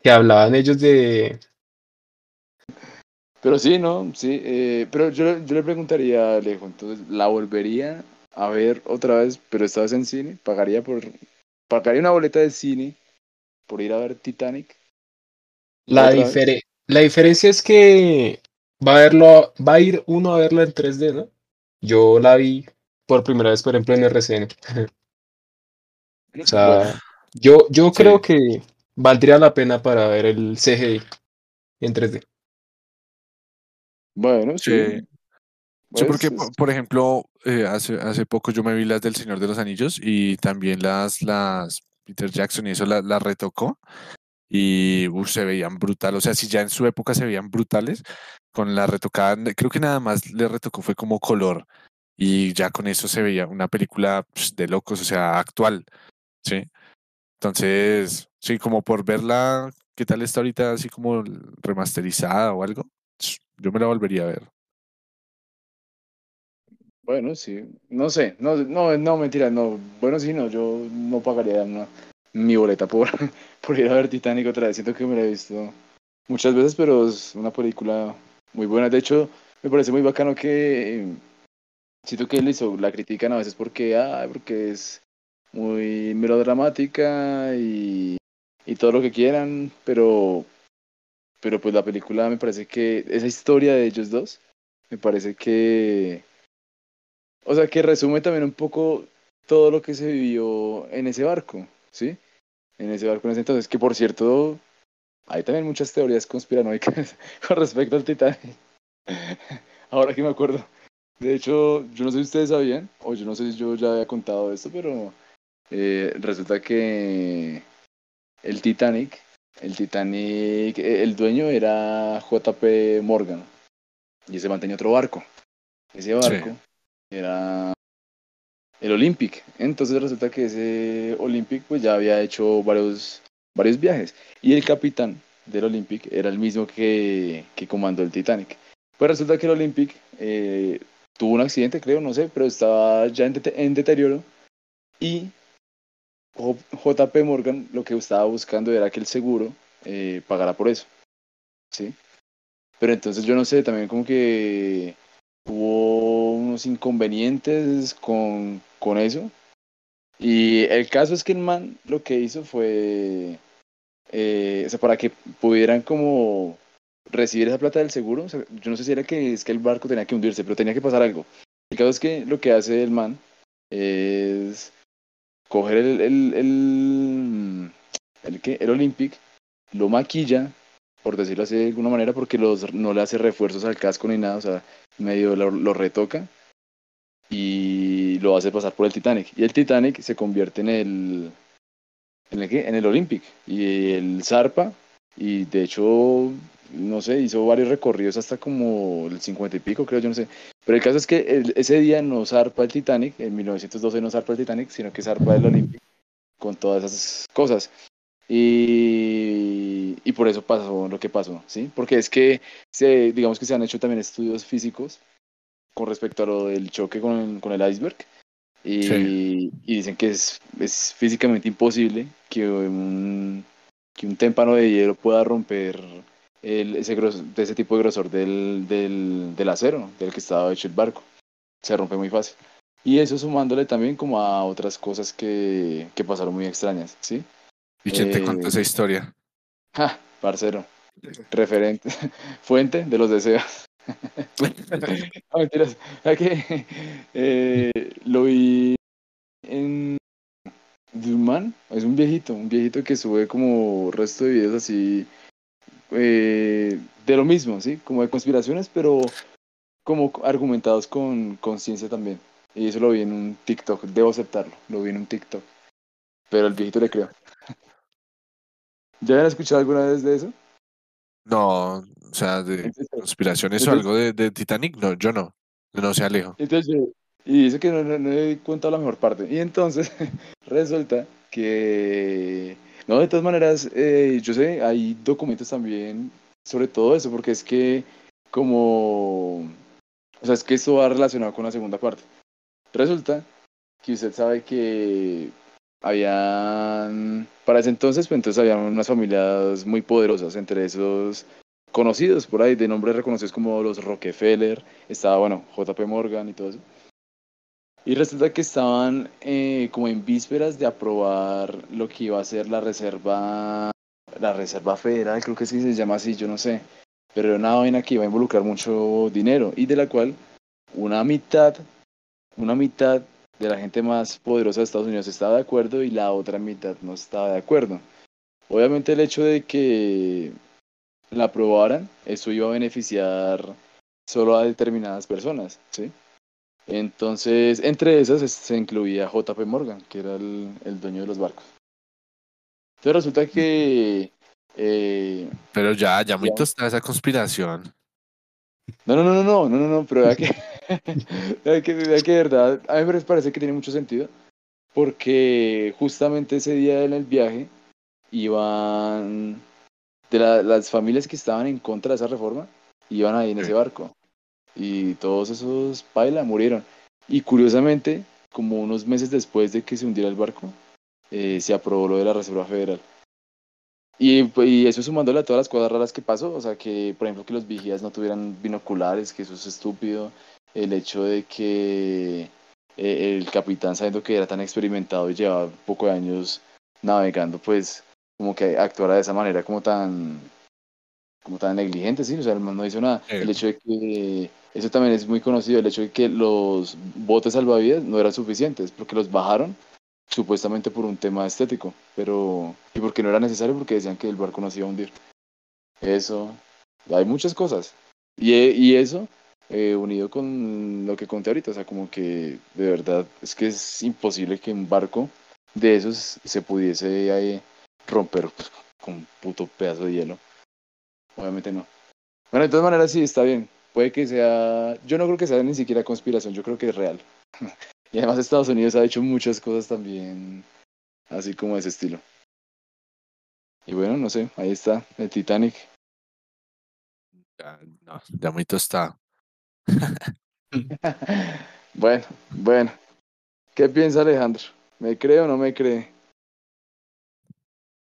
que hablaban ellos de... Pero sí, ¿no? Sí, eh, pero yo, yo le preguntaría a Alejo, entonces, ¿la volvería a ver otra vez, pero esta vez en cine? ¿Pagaría por pagaría una boleta de cine por ir a ver Titanic? La, difere la diferencia es que va a, verlo, va a ir uno a verlo en 3D, ¿no? Yo la vi por primera vez, por ejemplo, en RCN. (laughs) o sea, bueno, yo, yo sí. creo que valdría la pena para ver el CGI en 3D. Bueno, sí. sí. Sí, porque, por, ejemplo, eh, hace, hace poco yo me vi las del Señor de los Anillos y también las, las Peter Jackson y eso las la retocó y uf, se veían brutal. O sea, si ya en su época se veían brutales, con la retocada, creo que nada más le retocó fue como color y ya con eso se veía una película pues, de locos, o sea, actual, ¿sí? Entonces, sí, como por verla, ¿qué tal está ahorita así como remasterizada o algo? Yo me la volvería a ver. Bueno, sí, no sé, no, no, no, mentira, no, bueno, sí, no, yo no pagaría mi boleta por, (laughs) por ir a ver Titanic otra vez, siento que me la he visto muchas veces, pero es una película muy buena, de hecho, me parece muy bacano que, siento que hizo, la critican a veces porque, ah, porque es muy melodramática y, y todo lo que quieran, pero, pero pues la película me parece que, esa historia de ellos dos, me parece que o sea, que resume también un poco todo lo que se vivió en ese barco, ¿sí? En ese barco en ese entonces, que por cierto, hay también muchas teorías conspiranoicas (laughs) con respecto al Titanic. (laughs) Ahora que me acuerdo. De hecho, yo no sé si ustedes sabían, o yo no sé si yo ya había contado esto, pero eh, resulta que el Titanic, el Titanic, el dueño era JP Morgan, y ese mantenía otro barco. Ese barco sí era el Olympic. Entonces resulta que ese Olympic pues ya había hecho varios, varios viajes. Y el capitán del Olympic era el mismo que, que comandó el Titanic. Pues resulta que el Olympic eh, tuvo un accidente, creo, no sé, pero estaba ya en, de en deterioro. Y JP Morgan lo que estaba buscando era que el seguro eh, pagara por eso. ¿Sí? Pero entonces yo no sé, también como que hubo unos inconvenientes con, con eso. Y el caso es que el man lo que hizo fue, eh, o sea, para que pudieran como recibir esa plata del seguro, o sea, yo no sé si era que es que el barco tenía que hundirse, pero tenía que pasar algo. El caso es que lo que hace el man es coger el, el, el, el, ¿qué? el Olympic, lo maquilla, por decirlo así de alguna manera, porque los, no le hace refuerzos al casco ni nada, o sea, medio lo, lo, retoca y lo hace pasar por el Titanic. Y el Titanic se convierte en el. ¿En el qué? En el Olympic. Y el zarpa. Y de hecho, no sé, hizo varios recorridos hasta como el 50 y pico, creo, yo no sé. Pero el caso es que el, ese día no zarpa el Titanic, en 1912 no zarpa el Titanic, sino que zarpa el Olympic con todas esas cosas. Y, y, por eso pasó lo que pasó, ¿sí? Porque es que, se, digamos que se han hecho también estudios físicos con respecto a lo del choque con el, con el iceberg y, sí. y dicen que es, es, físicamente imposible que un, que un témpano de hielo pueda romper el, ese, grosor, ese tipo de grosor del, del, del acero del que estaba hecho el barco. Se rompe muy fácil. Y eso sumándole también como a otras cosas que, que pasaron muy extrañas, ¿sí? ¿Y quién te contó Eh, esa historia? Ja, parcero. Referente. (laughs) Fuente de los deseos. (laughs) No, mentiras. Eh, lo vi en de un man, es un viejito, un viejito que sube como resto de videos así eh, de lo mismo, ¿sí? Como de conspiraciones, pero como argumentados con conciencia también. Y eso lo vi en un TikTok, debo aceptarlo, lo vi en un TikTok. Pero el viejito le creo. (laughs) ¿Ya habían escuchado alguna vez de eso? No, o sea, de Entonces, conspiraciones o algo de, de Titanic, no, yo no. No se alejo. Entonces, y dice que no, no, no he contado la mejor parte. Y entonces (laughs) resulta que, no, de todas maneras, eh, yo sé, hay documentos también sobre todo eso, porque es que como, o sea, es que esto va relacionado con la segunda parte. Resulta que usted sabe que habían, para ese entonces, pues entonces habían unas familias muy poderosas, entre esos conocidos por ahí, de nombres reconocidos como los Rockefeller, estaba, bueno, JP Morgan y todo eso. Y resulta que estaban eh, como en vísperas de aprobar lo que iba a ser la reserva, la reserva federal, creo que sí se llama así, yo no sé. Pero era una vaina que iba a involucrar mucho dinero y de la cual una mitad, una mitad de la gente más poderosa de Estados Unidos estaba de acuerdo y la otra mitad no estaba de acuerdo. Obviamente el hecho de que la aprobaran, eso iba a beneficiar solo a determinadas personas, ¿sí? Entonces, entre esas se incluía JP Morgan, que era el, el dueño de los barcos. Entonces resulta que... Eh, pero ya, ya muy tostada esa conspiración. No, no, no, no, no, no, no, pero era que... (laughs) (laughs) que de verdad, a mí me parece que tiene mucho sentido, porque justamente ese día en el viaje iban, de la- las familias que estaban en contra de esa reforma, iban ahí en ese barco, y todos esos paila murieron. Y curiosamente, como unos meses después de que se hundiera el barco, eh, se aprobó lo de la Reserva Federal. Y, pues, y eso sumándole a todas las cosas raras que pasó, o sea, que por ejemplo que los vigías no tuvieran binoculares, que eso es estúpido, el hecho de que eh, el capitán sabiendo que era tan experimentado y llevaba un poco de años navegando, pues como que actuara de esa manera como tan como tan negligente, sí, o sea, el man no hizo nada. El hecho de que eso también es muy conocido, el hecho de que los botes salvavidas no eran suficientes, porque los bajaron supuestamente por un tema estético, pero y porque no era necesario porque decían que el barco no se iba a hundir. Eso, hay muchas cosas. Y, y eso, eh, unido con lo que conté ahorita, o sea, como que de verdad es que es imposible que un barco de esos se pudiese eh, romper con un puto pedazo de hielo. Obviamente no. Bueno, de todas maneras sí, está bien. Puede que sea, yo no creo que sea ni siquiera conspiración, yo creo que es real. (laughs) Y además Estados Unidos ha hecho muchas cosas también así como de ese estilo. Y bueno, no sé, ahí está, el Titanic. Ya, no, ya. (laughs) bueno, bueno. ¿Qué piensa Alejandro? ¿Me cree o no me cree?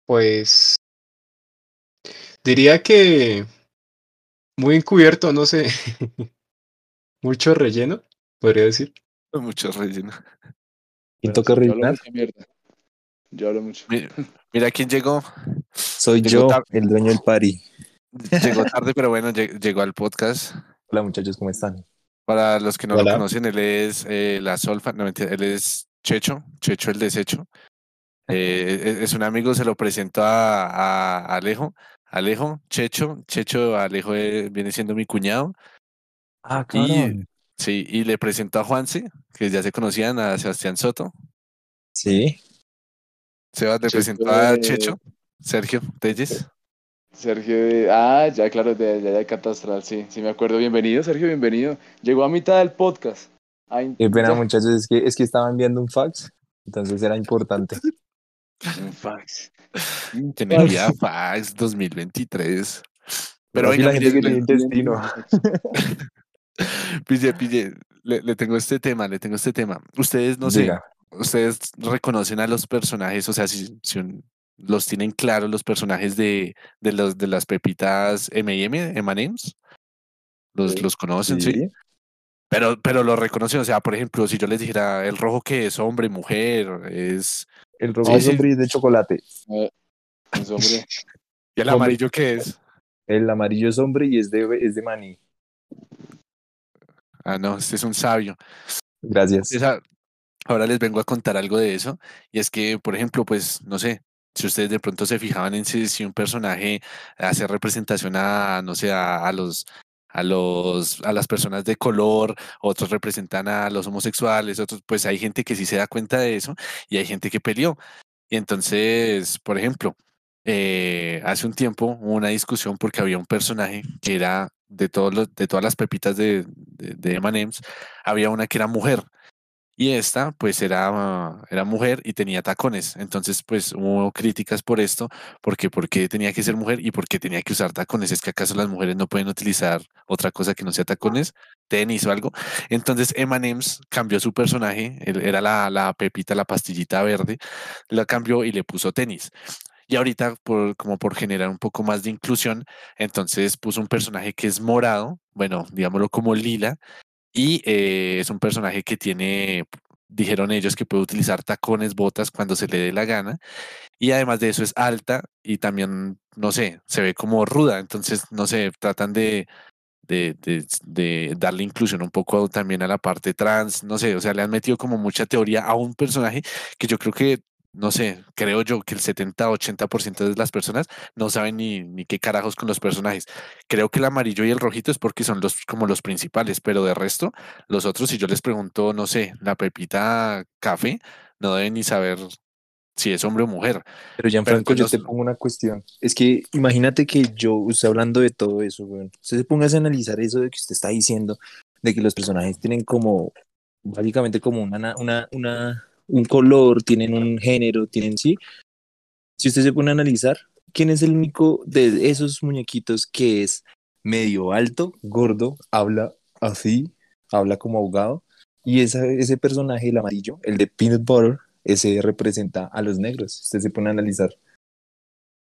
Pues diría que muy encubierto, no sé. (laughs) Mucho relleno, podría decir. Mucho relleno. ¿Quién Bueno, toca sí, yo hablo rellenar? Yo hablo mucho. Mi- Mira quién llegó. Soy Llegó yo, tarde. el dueño del party. Llegó tarde, pero bueno, lleg- llegó al podcast. Hola muchachos, ¿cómo están? Para los que no Hola. lo conocen, él es eh, la Solfa, no mentira, él es Checho, Checho el desecho. Eh, es, es un amigo, se lo presento a, a Alejo. Alejo, Checho, Checho, Alejo eh, viene siendo mi cuñado. Ah, Y, sí, y le presento a Juanse, que ya se conocían, a Sebastián Soto. Sí, Sebas le Checho presentó a Checho, Sergio Telles. Sergio, de- ah, ya claro, de, de, de Catastral, sí, sí me acuerdo. Bienvenido, Sergio, bienvenido. Llegó a mitad del podcast. Ay, qué pena ya. muchachos, es que, es que estaba enviando un fax, entonces era importante. (laughs) Un fax. Que fax. envía fax 2023. Pero venga, la mire, gente que le- tiene intestino. (laughs) pille, pille, le, le tengo este tema, le tengo este tema. Ustedes, no sé, ustedes reconocen a los personajes, o sea, si, si un- los tienen claros los personajes de, de, los, de las pepitas M&M, M&M's, los, Sí. los conocen, ¿sí? Pero, pero lo reconocen, o sea, por ejemplo, si yo les dijera el rojo que es hombre, mujer, es El rojo Sí, es sí. hombre y es de chocolate. Eh, pues, hombre, (laughs) ¿Y el Hombre. amarillo qué es? El amarillo es hombre y es de, es de maní. Ah, no, este es un sabio. Gracias. Esa- ahora les vengo a contar algo de eso. Y es que, por ejemplo, pues, no sé, si ustedes de pronto se fijaban en si, un personaje hace representación a, no sé, a, los, a los, a las personas de color, otros representan a los homosexuales, otros, pues hay gente que sí se da cuenta de eso y hay gente que peleó. Y entonces, por ejemplo, eh, hace un tiempo hubo una discusión porque había un personaje que era de todos de todas las pepitas de, de, de había una que era mujer y esta pues era, era mujer y tenía tacones. Entonces pues hubo críticas por esto, porque por tenía que ser mujer y por qué tenía que usar tacones. ¿Es que acaso las mujeres no pueden utilizar otra cosa que no sea tacones? tenis o algo. Entonces M&M's cambió su personaje, era la, la pepita, la pastillita verde, la cambió y le puso tenis. Y ahorita, por, como por generar un poco más de inclusión, entonces puso un personaje que es morado, bueno, digámoslo como lila, y eh, es un personaje que tiene, dijeron ellos, que puede utilizar tacones, botas cuando se le dé la gana. Y además de eso es alta y también, no sé, se ve como ruda. Entonces, no sé, tratan de, de, de, de darle inclusión un poco también a la parte trans, no sé, o sea, le han metido como mucha teoría a un personaje que yo creo que, no sé, creo yo que el 70-80% de las personas no saben ni, ni qué carajos con los personajes. Creo que el amarillo y el rojito es porque son los como los principales, pero de resto, los otros, si yo les pregunto, no sé, la pepita café, no deben ni saber si es hombre o mujer. Pero Gianfranco, pues yo los- te pongo una cuestión. Es que imagínate que yo, usted hablando de todo eso, usted se ponga a analizar eso de que usted está diciendo, de que los personajes tienen como, básicamente como una, na- una, una, un color, tienen un género, tienen, sí. Si usted se pone a analizar, ¿quién es el único de esos muñequitos que es medio alto, gordo, habla así, habla como ahogado? Y esa, ese personaje, el amarillo, el de Peanut Butter, ese representa a los negros. Usted se pone a analizar.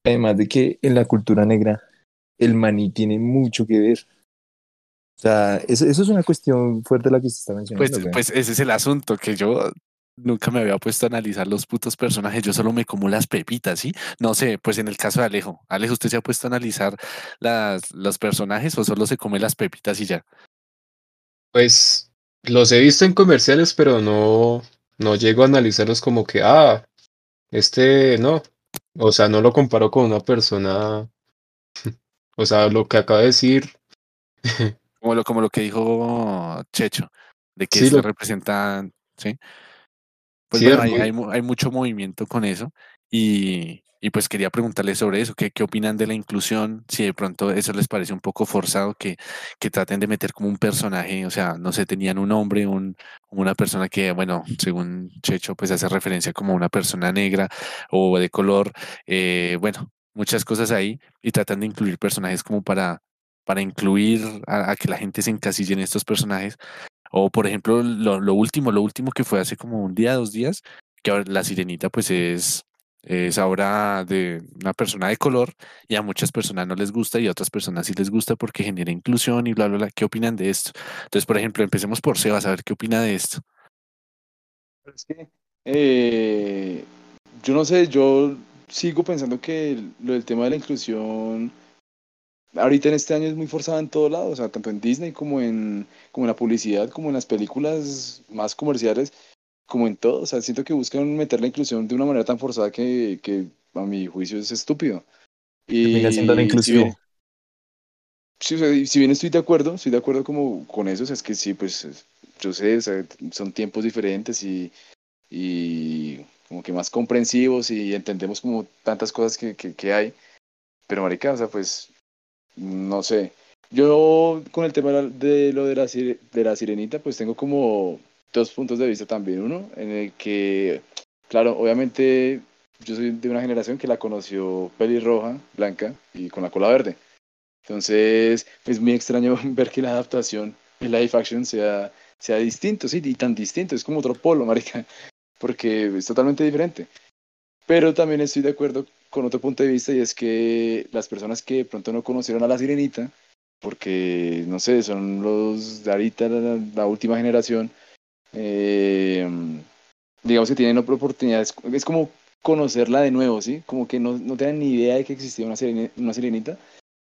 Además de que en la cultura negra el maní tiene mucho que ver. O sea, eso, eso es una cuestión fuerte la que se está mencionando. Pues, pues ese es el asunto, que yo nunca me había puesto a analizar los putos personajes, yo solo me como las pepitas, ¿sí? No sé, pues en el caso de Alejo, Alejo, ¿usted se ha puesto a analizar las, los personajes o solo se come las pepitas y ya? Pues los he visto en comerciales, pero no, no llego a analizarlos como que, ah, este no. O sea, no lo comparo con una persona. (laughs) O sea, lo que acaba de decir, (laughs) Como lo, como lo que dijo Checho, de que Sí, se lo- representan, ¿sí? Pues bueno, es hay, mucho movimiento con eso y, y pues quería preguntarles sobre eso, ¿qué, qué opinan de la inclusión? Si de pronto eso les parece un poco forzado, que, que traten de meter como un personaje, o sea, no sé, tenían un hombre, un, una persona que, bueno, según Checho, pues hace referencia como una persona negra o de color, eh, bueno, muchas cosas ahí y tratan de incluir personajes como para, para incluir a, a que la gente se encasille en estos personajes. O por ejemplo, lo, lo último, lo último que fue hace como un día, dos días, que ahora la sirenita pues es, es ahora de una persona de color y a muchas personas no les gusta y a otras personas sí les gusta porque genera inclusión y bla, bla, bla. ¿Qué opinan de esto? Entonces, por ejemplo, empecemos por Sebas, a ver qué opina de esto. Eh, yo no sé, yo sigo pensando que lo del tema de la inclusión ahorita en este año es muy forzada en todos lados, o sea, tanto en Disney como en, como en la publicidad, como en las películas más comerciales, como en todo. O sea, siento que buscan meter la inclusión de una manera tan forzada que, que a mi juicio es estúpido. Y Termina siendo no si inclusivo. bien- y si bien estoy de acuerdo, estoy de acuerdo como con eso, o sea, es que sí, pues es- yo sé, o sea, son tiempos diferentes y, y como que más comprensivos y entendemos como tantas cosas que, que, que hay, pero marica, o sea, pues, no sé. Yo con el tema de lo de la, de la sirenita, pues tengo como dos puntos de vista también. Uno, en el que, claro, obviamente yo soy de una generación que la conoció pelirroja, blanca y con la cola verde. Entonces, es muy extraño (laughs) ver que la adaptación en live action sea, sea distinto, sí, y tan distinto, es como otro polo, marica, porque es totalmente diferente. Pero también estoy de acuerdo con otro punto de vista y es que las personas que de pronto no conocieron a la sirenita, porque, no sé, son los de ahorita, la, última generación, eh, digamos que tienen otra oportunidad, es, como conocerla de nuevo, ¿sí? Como que no, no tenían ni idea de que existía una, sirene- una sirenita.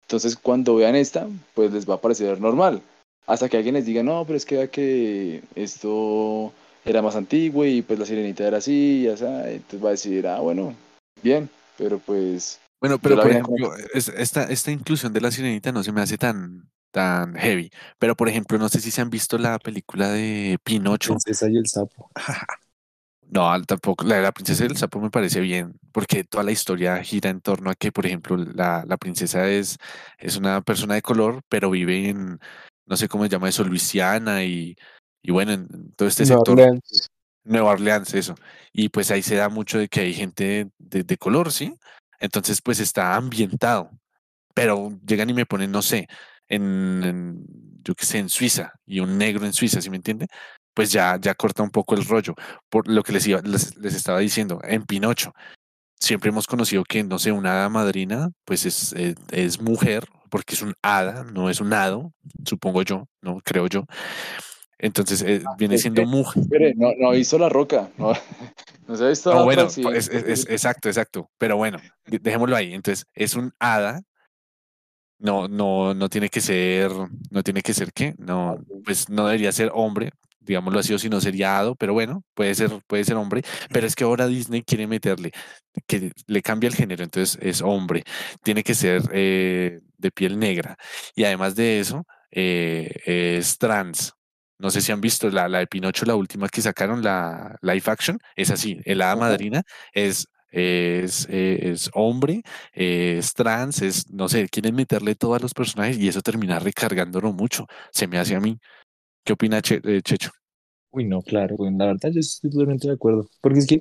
Entonces, cuando vean esta, pues les va a parecer normal. Hasta que alguien les diga, no, pero es que, vea esto era más antiguo y pues la sirenita era así, y así. Entonces va a decir, ah, bueno, bien, pero pues Bueno, pero por ejemplo, es- esta, esta inclusión de la sirenita no se me hace tan, tan heavy. Pero por ejemplo, no sé si se han visto la película de Pinocho. Princesa y el sapo. (laughs) No, tampoco. La de la princesa del sapo me parece bien, porque toda la historia gira en torno a que, por ejemplo, la, la princesa es, es una persona de color, pero vive en, no sé cómo se llama eso, Luisiana y, y bueno, en todo este sector, Orleans. Nueva Orleans, eso. Y pues ahí se da mucho de que hay gente de, color, ¿sí? Entonces, pues está ambientado, pero llegan y me ponen, no sé, en, en, yo qué sé, en Suiza y un negro en Suiza, ¿sí me entiende? Pues ya, ya corta un poco el rollo. Por lo que les, iba, les, les estaba diciendo, en Pinocho, siempre hemos conocido que, no sé, una hada madrina, pues es, es, es mujer, porque es un hada, no es un hado, supongo yo, no creo yo. Entonces eh, viene es siendo que- mujer. espere, no, no hizo la roca, no, (laughs) no se ha visto No, la bueno, pues, es- es- exacto, exacto. Pero bueno, de- dejémoslo ahí. Entonces, es un hada. No, no, no tiene que ser, no tiene que ser qué, no, pues no debería ser hombre, digámoslo así, o si no sería hado, pero bueno, puede ser, puede ser hombre. Pero es que ahora Disney quiere meterle, que le cambia el género, entonces es hombre, tiene que ser eh, de piel negra. Y además de eso, eh, es trans. No sé si han visto la, la de Pinocho, la última que sacaron, la live action, es así, el hada madrina es, es, eh, es hombre, es trans, es, no sé, quieren meterle todo a los personajes y eso termina recargándolo mucho, se me hace a mí. ¿Qué opina Che- eh, Checho? Uy, no, claro, la verdad yo estoy totalmente de acuerdo. Porque es que,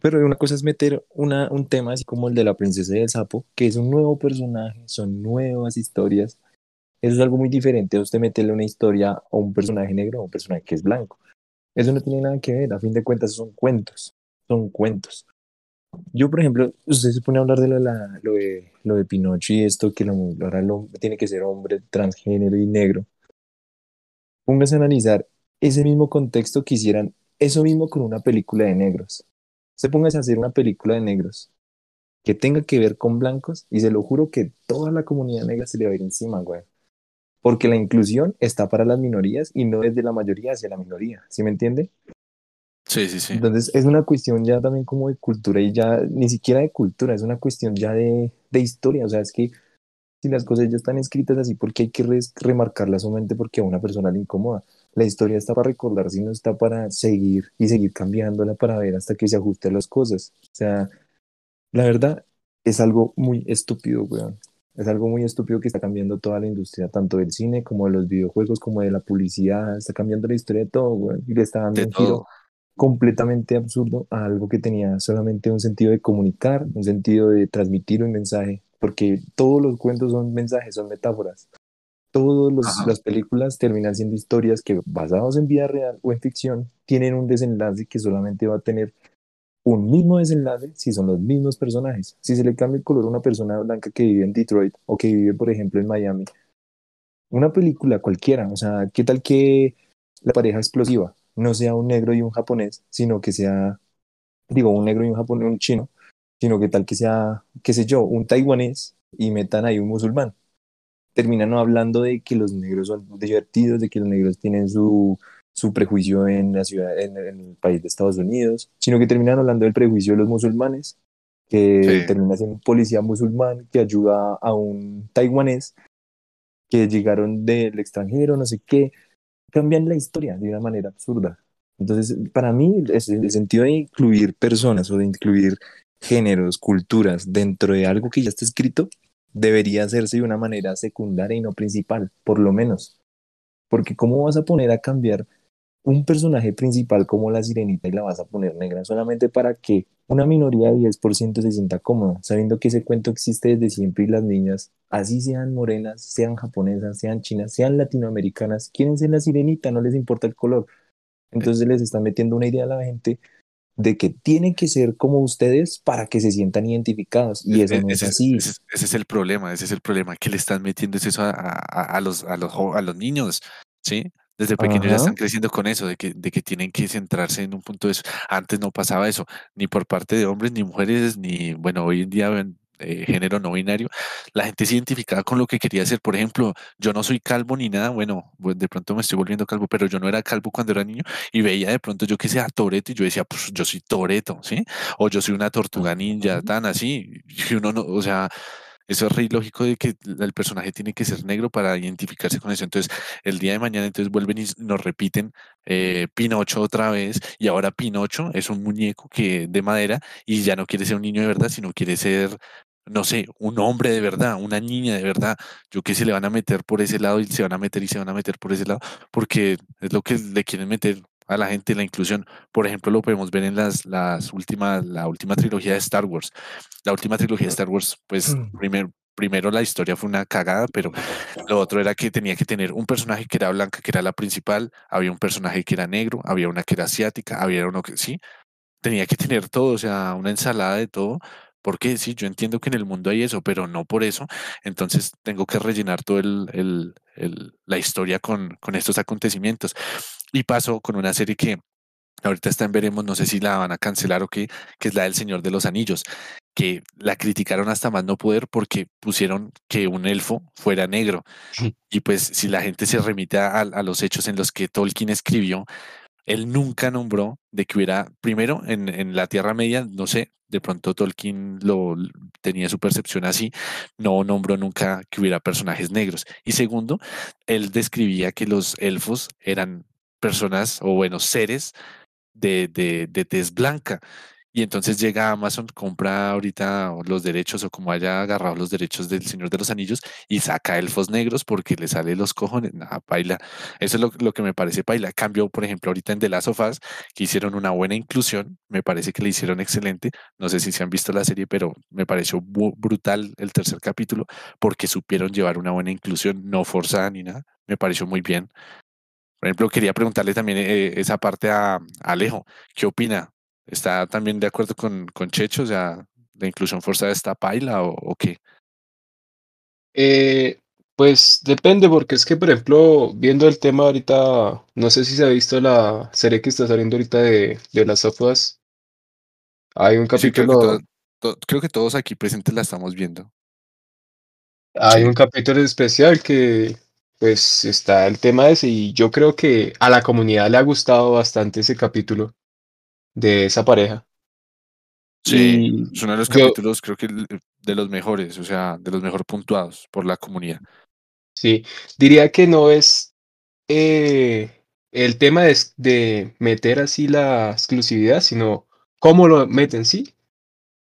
pero una cosa es meter una, un tema así como el de la princesa y el sapo, que es un nuevo personaje, son nuevas historias. Eso es algo muy diferente a usted meterle una historia a un personaje negro o un personaje que es blanco. Eso no tiene nada que ver, a fin de cuentas son cuentos, son cuentos. Yo, por ejemplo, usted se pone a hablar de lo, la- lo de, lo de Pinocho y esto, que lo, ahora tiene que ser hombre, transgénero y negro. Póngase a analizar ese mismo contexto que hicieran eso mismo con una película de negros. Se póngase a hacer una película de negros que tenga que ver con blancos y se lo juro que toda la comunidad negra se le va a ir encima, güey. Porque la inclusión está para las minorías y no es de la mayoría hacia la minoría, ¿sí me entiende? Sí, sí, sí. Entonces es una cuestión ya también como de cultura y ya ni siquiera de cultura, es una cuestión ya de, de historia. O sea, es que si las cosas ya están escritas así, porque hay que remarcarlas solamente porque a una persona le incomoda. La historia está para recordar, si no está para seguir y seguir cambiándola para ver hasta que se ajuste a las cosas. O sea, la verdad es algo muy estúpido, weón. Es algo muy estúpido que está cambiando toda la industria, tanto del cine como de los videojuegos, como de la publicidad. Está cambiando la historia de todo, weón. Y le está dando De un giro todo. completamente absurdo a algo que tenía solamente un sentido de comunicar, un sentido de transmitir un mensaje, porque todos los cuentos son mensajes, son metáforas. Todas las películas terminan siendo historias que, basados en vida real o en ficción, tienen un desenlace que solamente va a tener un mismo desenlace si son los mismos personajes. Si se le cambia el color a una persona blanca que vive en Detroit o que vive, por ejemplo, en Miami, una película cualquiera, o sea, ¿qué tal que la pareja explosiva no sea un negro y un japonés, sino que sea, digo, un negro y un japonés, un chino, sino que tal que sea, qué sé yo, un taiwanés y metan ahí un musulmán? Terminan hablando de que los negros son divertidos, de que los negros tienen su, su prejuicio en la ciudad, en, en el país de Estados Unidos, sino que terminan hablando del prejuicio de los musulmanes, que Sí. termina siendo un policía musulmán que ayuda a un taiwanés que llegaron del extranjero, no sé qué, cambian la historia de una manera absurda. Entonces, para mí, es el sentido de incluir personas o de incluir géneros, culturas dentro de algo que ya está escrito, debería hacerse de una manera secundaria y no principal, por lo menos. Porque ¿cómo vas a poner a cambiar un personaje principal como la sirenita y la vas a poner negra solamente para que una minoría de 10% se sienta cómoda, sabiendo que ese cuento existe desde siempre y las niñas, así sean morenas, sean japonesas, sean chinas, sean latinoamericanas, quieren ser la sirenita, no les importa el color. Entonces les están metiendo una idea a la gente de que tienen que ser como ustedes para que se sientan identificados y eso E- no es ese, es- así. ese es- ese es el problema, ese es el problema, que le están metiendo es eso a, a- a los, a, los, a los niños, ¿sí? Desde pequeños ya están creciendo con eso, de que, de que tienen que centrarse en un punto de eso. Antes no pasaba eso, ni por parte de hombres, ni mujeres, ni, bueno, hoy en día ven, eh, género no binario, la gente se identificaba con lo que quería hacer. Por ejemplo, yo no soy calvo ni nada, bueno, pues de pronto me estoy volviendo calvo, pero yo no era calvo cuando era niño y veía de pronto yo que sea Toreto y yo decía, pues yo soy Toreto, ¿sí? O yo soy una tortuga ninja, tan así. Y uno no, o sea, eso es re ilógico de que el personaje tiene que ser negro para identificarse con eso. Entonces, el día de mañana, entonces vuelven y nos repiten eh, Pinocho otra vez, y ahora Pinocho es un muñeco que de madera y ya no quiere ser un niño de verdad, sino quiere ser, no sé, un hombre de verdad, una niña de verdad. Yo que se le van a meter por ese lado y se van a meter y se van a meter por ese lado, porque es lo que le quieren meter a la gente la inclusión. Por ejemplo, lo podemos ver en las, las últimas, la última trilogía de Star Wars. La última trilogía de Star Wars, pues primer- primero la historia fue una cagada, pero lo otro era que tenía que tener un personaje que era blanca, que era la principal, había un personaje que era negro, había una que era asiática, había uno que sí, tenía que tener todo, o sea, una ensalada de todo. Porque sí, yo entiendo que en el mundo hay eso, pero no por eso. Entonces tengo que rellenar todo el, el- el- la historia con, con estos acontecimientos. Y pasó con una serie que ahorita está en veremos, no sé si la van a cancelar o qué, que es la del Señor de los Anillos, que la criticaron hasta más no poder porque pusieron que un elfo fuera negro. Y pues si la gente se remite a, a los hechos en los que Tolkien escribió, él nunca nombró de que hubiera, primero, en, en la Tierra Media, no sé, de pronto Tolkien lo tenía su percepción así, no nombró nunca que hubiera personajes negros. Y segundo, él describía que los elfos eran personas o bueno, seres de, de, de tez blanca. Y entonces llega Amazon, compra ahorita los derechos o como haya agarrado los derechos del Señor de los Anillos y saca elfos negros porque le sale los cojones. Nada, paila. Eso es lo, lo que me parece paila. Cambio, por ejemplo, ahorita en The Last of Us, que hicieron una buena inclusión, me parece que le hicieron excelente. No sé si se han visto la serie, pero me pareció brutal el tercer capítulo porque supieron llevar una buena inclusión, no forzada ni nada. Me pareció muy bien. Por ejemplo, quería preguntarle también eh, esa parte a, a Alejo. ¿Qué opina? ¿Está también de acuerdo con, con Checho? O sea, ¿la inclusión forzada está paila o, o qué? Eh, pues depende, porque es que, por ejemplo, viendo el tema ahorita, no sé si se ha visto la serie que está saliendo ahorita de, de las of Us. Hay un Sí, creo que, todo- capítulo, creo que todos aquí presentes la estamos viendo. hay Sí. un capítulo especial que, pues, está el tema ese, y yo creo que a la comunidad le ha gustado bastante ese capítulo de esa pareja. Sí, Y es uno de los yo, capítulos, creo que de los mejores, o sea, de los mejor puntuados por la comunidad. sí, diría que no es eh, el tema de, de meter así la exclusividad, sino cómo lo meten, sí.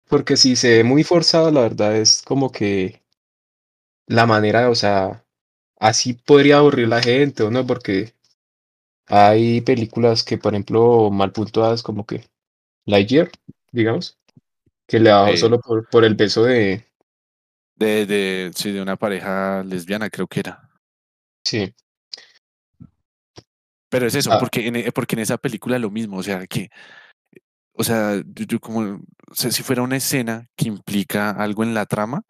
Porque si se ve muy forzado, la verdad es como que la manera, o sea, así podría aburrir la gente, ¿o no? Porque hay películas que, por ejemplo, mal puntuadas, como que Lightyear, digamos, que le bajó Eh, solo por, por el beso de. de, de, sí, de una pareja lesbiana, creo que era. Sí. Pero es eso, Ah, porque en, e- porque en esa película lo mismo, o sea, que, o sea, yo, yo como, o sea, si fuera una escena que implica algo en la trama,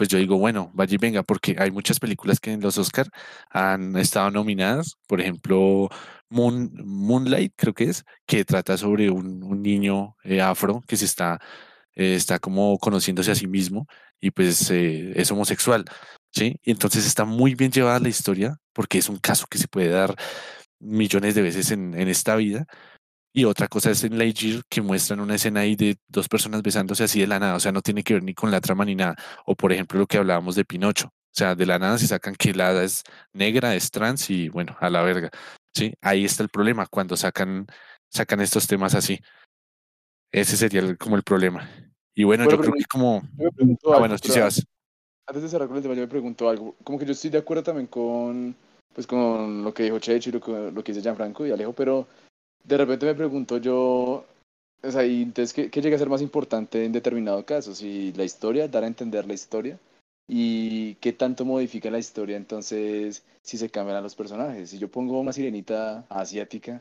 pues yo digo, bueno, vaya y venga, porque hay muchas películas que en los Oscar han estado nominadas, por ejemplo, Moon, Moonlight, creo que es, que trata sobre un, niño eh, afro que se está, eh, está como conociéndose a sí mismo y pues eh, es homosexual, ¿sí? Y entonces está muy bien llevada la historia, porque es un caso que se puede dar millones de veces en, en esta vida. Y otra cosa es en Lightyear que muestran una escena ahí de dos personas besándose así de la nada, o sea, no tiene que ver ni con la trama ni nada. O por ejemplo lo que hablábamos de Pinocho, o sea, de la nada se sacan que la hada es negra, es trans y bueno, a la verga. Sí, ahí está el problema cuando sacan, sacan estos temas así. Ese sería el- como el problema. Y bueno, Bueno, yo creo que como... Ah, bueno, pero se vas. antes de cerrar con el tema, yo me pregunto algo. Como que yo estoy de acuerdo también con, pues, con lo que dijo Checho y lo que, lo que dice Gianfranco y Alejo, pero de repente me pregunto yo, o sea, y entonces, ¿qué, qué llega a ser más importante en determinado caso? Si la historia, dar a entender la historia, y qué tanto modifica la historia entonces si se cambian a los personajes. Si yo pongo una sirenita asiática,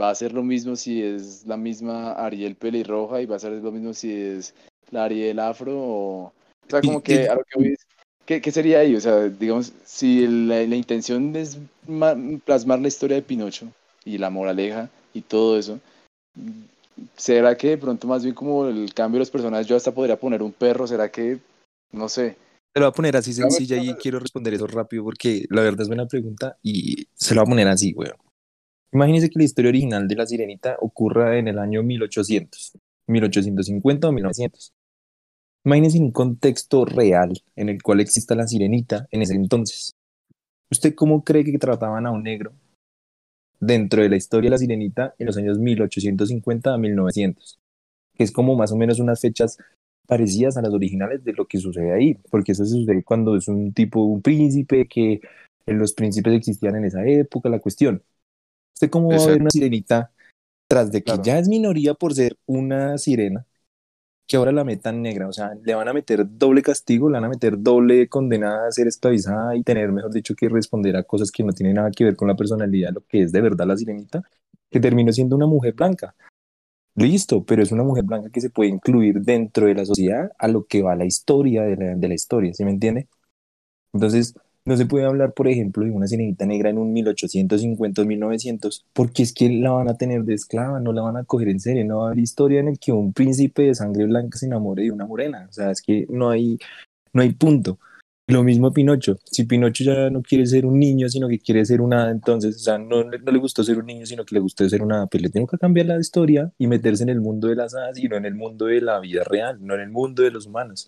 va a ser lo mismo si es la misma Ariel pelirroja y va a ser lo mismo si es la Ariel afro o... O sea, como que y- a lo que voy es, ¿qué, qué sería ahí? O sea, digamos, si la, la intención es ma- plasmar la historia de Pinocho y la moraleja y todo eso, ¿será que de pronto más bien como el cambio de los personajes, yo hasta podría poner un perro? ¿Será que, no sé, Se lo voy a poner así sencilla y quiero responder eso rápido porque la verdad es buena pregunta y se lo voy a poner así, weón. Imagínense que la historia original de la sirenita ocurra en el año 1800, 1850 o 1900. Imagínense un contexto real en el cual exista la sirenita en ese entonces. ¿Usted cómo cree que trataban a un negro dentro de la historia de la sirenita en los años 1850 a 1900? Que es como más o menos unas fechas parecidas a las originales de lo que sucede ahí, porque eso sucede cuando es un tipo, un príncipe, que los príncipes existían en esa época, la cuestión. ¿Usted cómo va a ver Exacto. una sirenita tras de que Claro. ya es minoría por ser una sirena, que ahora la metan negra? O sea, le van a meter doble castigo, le van a meter doble condenada a ser esclavizada y tener, mejor dicho, que responder a cosas que no tienen nada que ver con la personalidad, lo que es de verdad la sirenita, que terminó siendo una mujer blanca. Listo, pero es una mujer blanca que se puede incluir dentro de la sociedad a lo que va la historia de la, de la historia, ¿sí me entiende? Entonces, no se puede hablar, por ejemplo, de una sirenita negra en un 1850 o 1900, porque es que la van a tener de esclava, no la van a coger en serio, no va a haber historia en el que un príncipe de sangre blanca se enamore de una morena, o sea, es que no hay, no hay punto. Lo mismo Pinocho, si Pinocho ya no quiere ser un niño, sino que quiere ser una hada, entonces, o sea, no, le- no le gustó ser un niño, sino que le gustó ser una hada, pues le tengo que cambiar la historia y meterse en el mundo de las hadas y no en el mundo de la vida real, no en el mundo de los humanos.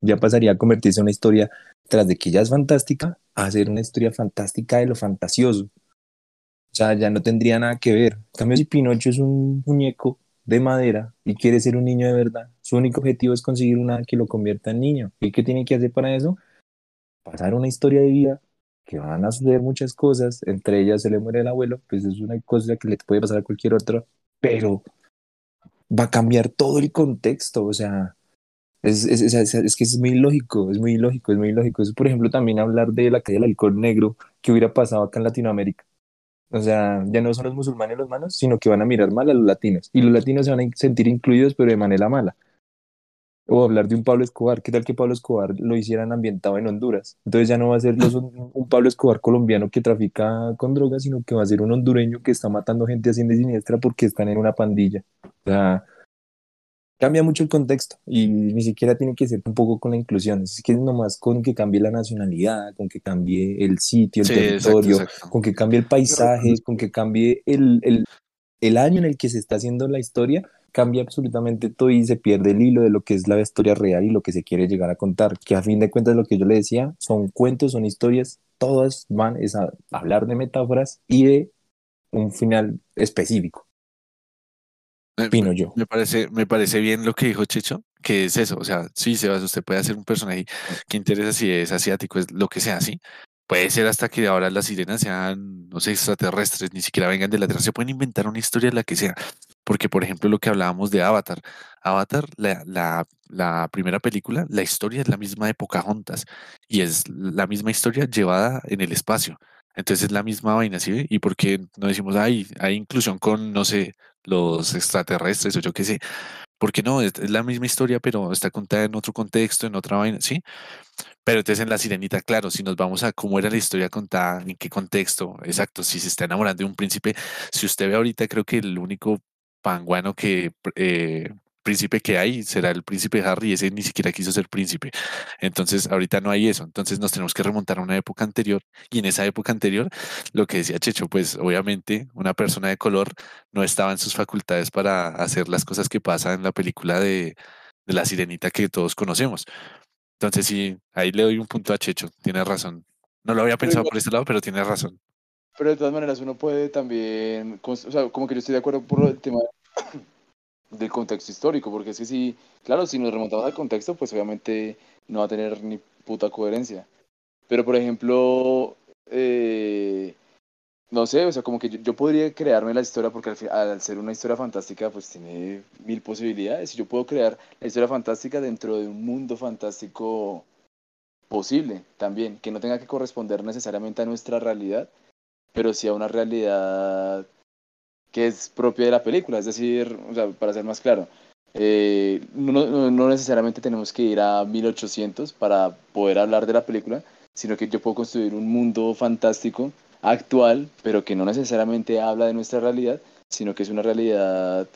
Ya pasaría a convertirse en una historia, tras de que ya es fantástica, a ser una historia fantástica de lo fantasioso. O sea, ya no tendría nada que ver. En cambio, si Pinocho es un muñeco de madera y quiere ser un niño de verdad, su único objetivo es conseguir una que lo convierta en niño. ¿Y qué tiene que hacer para eso? Pasar una historia de vida que van a suceder muchas cosas, entre ellas se le muere el abuelo, pues es una cosa que le puede pasar a cualquier otro, pero va a cambiar todo el contexto, o sea, es, es, es, es- que es muy lógico, es muy lógico, es muy lógico. Por ejemplo, también hablar de la calle del alcohol negro que hubiera pasado acá en Latinoamérica. O sea, ya no son los musulmanes los malos, sino que van a mirar mal a los latinos. Y los latinos se van a sentir incluidos, pero de manera mala. O hablar de un Pablo Escobar. ¿Qué tal que Pablo Escobar lo hicieran ambientado en Honduras? Entonces ya no va a ser los- un, un Pablo Escobar colombiano que trafica con drogas, sino que va a ser un hondureño que está matando gente así de siniestra porque están en una pandilla. O sea, cambia mucho el contexto y ni siquiera tiene que ser un poco con la inclusión. Es que nomás con que cambie la nacionalidad, con que cambie el sitio, el Sí, exacto, territorio, exacto. con que cambie el paisaje, con que cambie el, el, el año en el que se está haciendo la historia, cambia absolutamente todo y se pierde el hilo de lo que es la historia real y lo que se quiere llegar a contar. Que a fin de cuentas lo que yo le decía, son cuentos, son historias, todas van es a hablar de metáforas y de un final específico. Me- Opino yo. Me parece, me parece bien lo que dijo Checho, que es eso, o sea, sí, Sebas, usted puede hacer un personaje que interesa si es asiático, es lo que sea, sí. Puede ser hasta que ahora las sirenas sean, no sé, extraterrestres, ni siquiera vengan de la Tierra, se pueden inventar una historia la que sea. Porque, por ejemplo, lo que hablábamos de Avatar, Avatar, la, la, la primera película, la historia es la misma de Pocahontas y es la misma historia llevada en el espacio. Entonces es la misma vaina, ¿sí? ¿Y por qué no decimos, ay, hay inclusión con, no sé, los extraterrestres o yo qué sé? Porque no, es, la misma historia, pero está contada en otro contexto, en otra vaina, ¿sí? Pero entonces en La Sirenita, claro, si nos vamos a cómo era la historia contada, en qué contexto, exacto, si se está enamorando de un príncipe, si usted ve ahorita, creo que el único panguano que, eh, príncipe que hay será el príncipe Harry, ese ni siquiera quiso ser príncipe. Entonces ahorita no hay eso, entonces nos tenemos que remontar a una época anterior y en esa época anterior, lo que decía Checho, pues obviamente una persona de color no estaba en sus facultades para hacer las cosas que pasan en la película de, de La Sirenita que todos conocemos. Entonces sí, ahí le doy un punto a Checho, tiene razón. No lo había pensado por este lado, pero tiene razón. Pero de todas maneras uno puede también, o sea, como que yo estoy de acuerdo por el tema del contexto histórico, porque es que si, claro, si nos remontamos al contexto, pues obviamente no va a tener ni puta coherencia. Pero por ejemplo, eh, no sé, o sea, como que yo, yo podría crearme la historia, porque al, al ser una historia fantástica, pues tiene mil posibilidades. Y yo puedo crear la historia fantástica dentro de un mundo fantástico posible también, que no tenga que corresponder necesariamente a nuestra realidad, pero sí a una realidad que es propia de la película. Es decir, o sea, para ser más claro, eh, no, no- necesariamente tenemos que ir a 1800 para poder hablar de la película, sino que yo puedo construir un mundo fantástico actual, pero que no necesariamente habla de nuestra realidad, sino que es una realidad